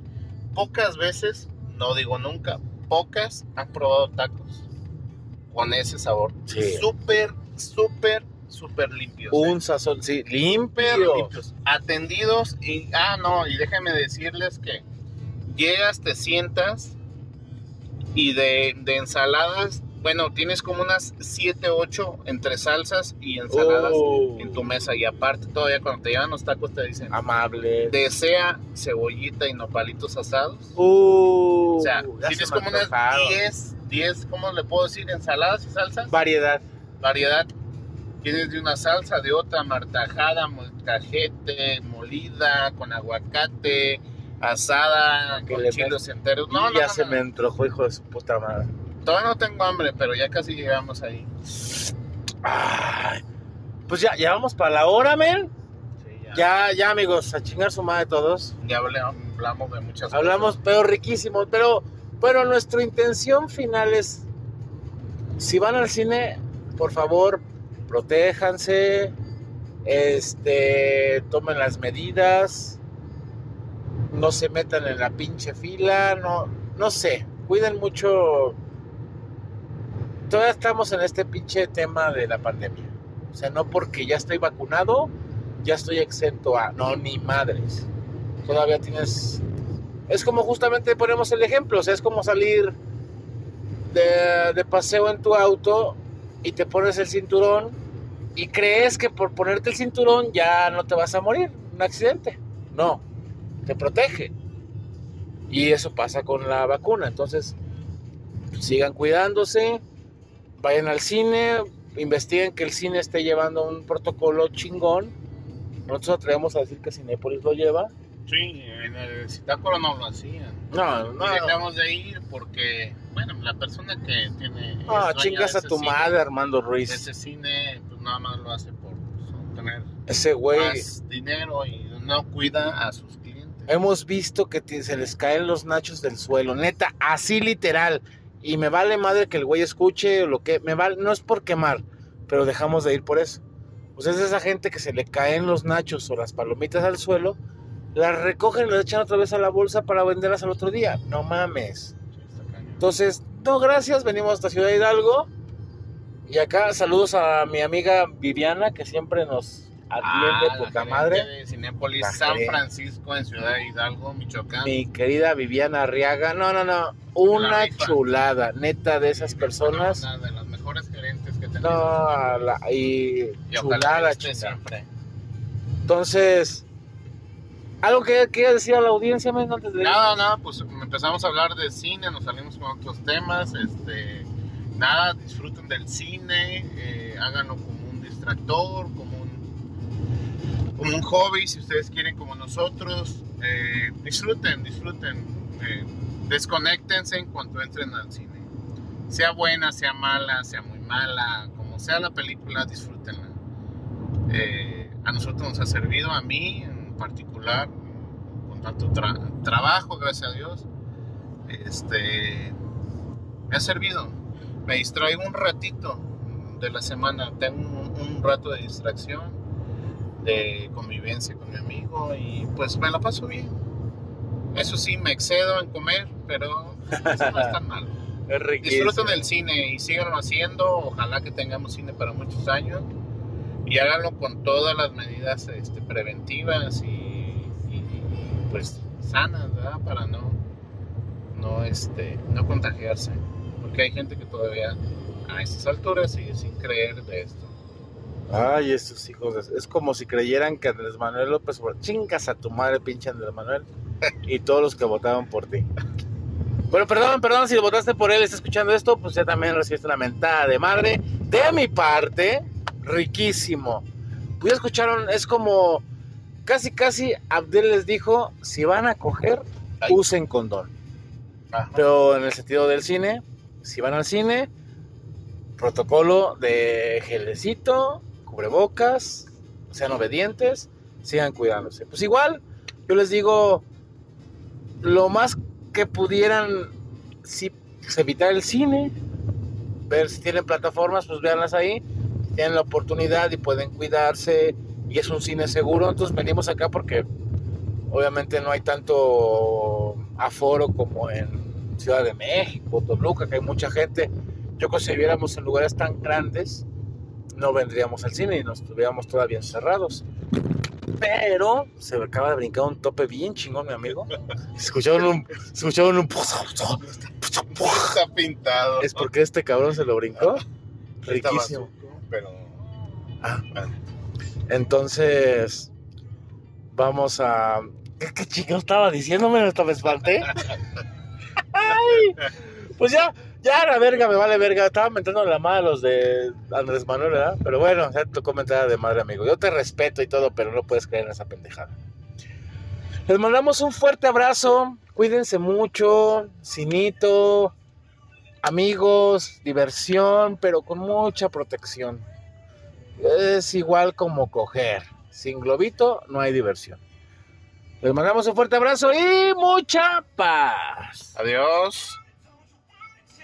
pocas veces, no digo nunca, pocas han probado tacos con ese sabor. Sí. Súper, súper, súper limpios. ¿eh? Un sazón, sí, limpios. Atendidos y, ah, no, y déjenme decirles que llegas, te sientas y de, de ensaladas, bueno, tienes como unas 7, 8 entre salsas y ensaladas Oh, en tu mesa. Y aparte, todavía cuando te llevan los tacos te dicen, amable. desea cebollita y nopalitos asados. Uh, O sea, tienes se como unas antojaron. 10, 10, ¿cómo le puedo decir? Ensaladas y salsas. Variedad. Variedad. Tienes de una salsa, de otra, martajada, molcajete, molida, con aguacate, asada, Que con le chiles enteros. No, ya no, se me entrojó, hijo de su puta madre. Todavía no tengo hambre, pero ya casi llegamos ahí. Ay, pues ya, ya vamos para la hora, men. Sí, ya. Ya, ya, amigos, a chingar su madre todos. Ya hablamos de muchas Hablamos, pero riquísimo. Pero, bueno, nuestra intención final es: si van al cine, por favor, protéjanse. Este, tomen las medidas. No se metan en la pinche fila. No, no sé. Cuiden mucho. Todavía estamos en este pinche tema de la pandemia. O sea, no porque ya estoy vacunado, ya estoy exento a. No, ni madres. Todavía tienes es como justamente ponemos el ejemplo, o sea, es como salir de, de paseo en tu auto y te pones el cinturón y crees que por ponerte el cinturón ya no te vas a morir, un accidente. No, te protege. Y eso pasa con la vacuna, entonces sigan cuidándose, vayan al cine, investiguen que el cine esté llevando un protocolo chingón. Nosotros atrevemos a decir que Cinépolis lo lleva. Sí, en el Citácuaro no lo hacían. No, no, Y dejamos de ir porque, bueno, la persona que tiene. Ah, chingas a tu cine, madre, Armando Ruiz. Ese cine, pues nada más lo hace por pues, obtener Ese güey. más dinero y no cuida a sus clientes. Hemos visto que te- se les caen los nachos del suelo. Neta, así literal. Y me vale madre que el güey escuche o lo que. Me vale, no es por quemar, pero dejamos de ir por eso. Pues es esa gente que se le caen los nachos o las palomitas al suelo, las recogen y las echan otra vez a la bolsa para venderlas al otro día. No mames. Entonces, no, gracias, venimos hasta Ciudad Hidalgo. Y acá saludos a mi amiga Viviana, que siempre nos atiende Ah, poca la madre. de Cinépolis La San gerente. Francisco en Ciudad Hidalgo, Michoacán. Mi querida Viviana Arriaga, no, no, no, una chulada, neta de esas personas. Una de las mejores gerentes que tenido. No, la- y y chulada, esté chingada. siempre. Entonces, ¿algo que quieras decir a la audiencia, men, antes de Nada, nada, pues empezamos a hablar de cine, nos salimos con otros temas, este, nada, disfruten del cine, eh, háganlo como un distractor, como un, como un hobby, si ustedes quieren como nosotros, eh, disfruten, disfruten, eh, desconéctense en cuanto entren al cine, sea buena, sea mala, sea muy mala, como sea la película, disfrútenla. Eh, a nosotros nos ha servido, a mí en particular, con tanto tra- trabajo, gracias a Dios, este, me ha servido. Me distraigo un ratito de la semana, tengo un, un rato de distracción, de convivencia con mi amigo y pues me la paso bien. Eso sí, me excedo en comer, pero eso no *laughs* es tan malo. Disfruten del cine y síganlo haciendo. Ojalá que tengamos cine para muchos años y háganlo con todas las medidas este, preventivas y, y- y, pues sanas, ¿verdad? Para no, no, este, no contagiarse. Porque hay gente que todavía a estas alturas sigue sin creer de esto. Ay, estos hijos. Es como si creyeran que Andrés Manuel López. Chingas a tu madre, pinche Andrés Manuel. *laughs* Y todos los que votaban por ti. Bueno, perdón, perdón, si votaste por él está escuchando esto, pues ya también recibiste una mentada de madre. De mi parte, riquísimo. Pues ya escucharon, es como. Casi, casi Abdel les dijo: si van a coger, usen condón. Ajá. Pero en el sentido del cine, si van al cine, protocolo de gelecito, cubrebocas, sean obedientes, sigan cuidándose. Pues igual, yo les digo, lo más que pudieran, si pues, evitar el cine, ver si tienen plataformas, pues véanlas ahí, tienen la oportunidad y pueden cuidarse y es un cine seguro, entonces venimos acá porque obviamente no hay tanto aforo como en Ciudad de México, Toluca, que hay mucha gente. Yo creo que si viéramos en lugares tan grandes, no vendríamos al cine y nos estuviéramos todavía encerrados. Pero se me acaba de brincar un tope bien chingón, mi amigo. *laughs* Escucharon un. Escucharon un. Está pintado. Es porque este cabrón se lo brincó. Riquísimo. Pero Ah, entonces. Vamos a. ¿Qué, qué chico estaba diciéndome? Hasta me espanté. Ay, pues ya, ya la verga, me vale verga. Estaba mentando la madre a los de Andrés Manuel, ¿verdad? Pero bueno, ya te tocó mentada de madre, amigo. Yo te respeto y todo, pero no puedes creer en esa pendejada. Les mandamos un fuerte abrazo. Cuídense mucho. Cinito. Amigos, diversión, pero con mucha protección. Es igual como coger. Sin globito no hay diversión. Les mandamos un fuerte abrazo y mucha paz. adiós.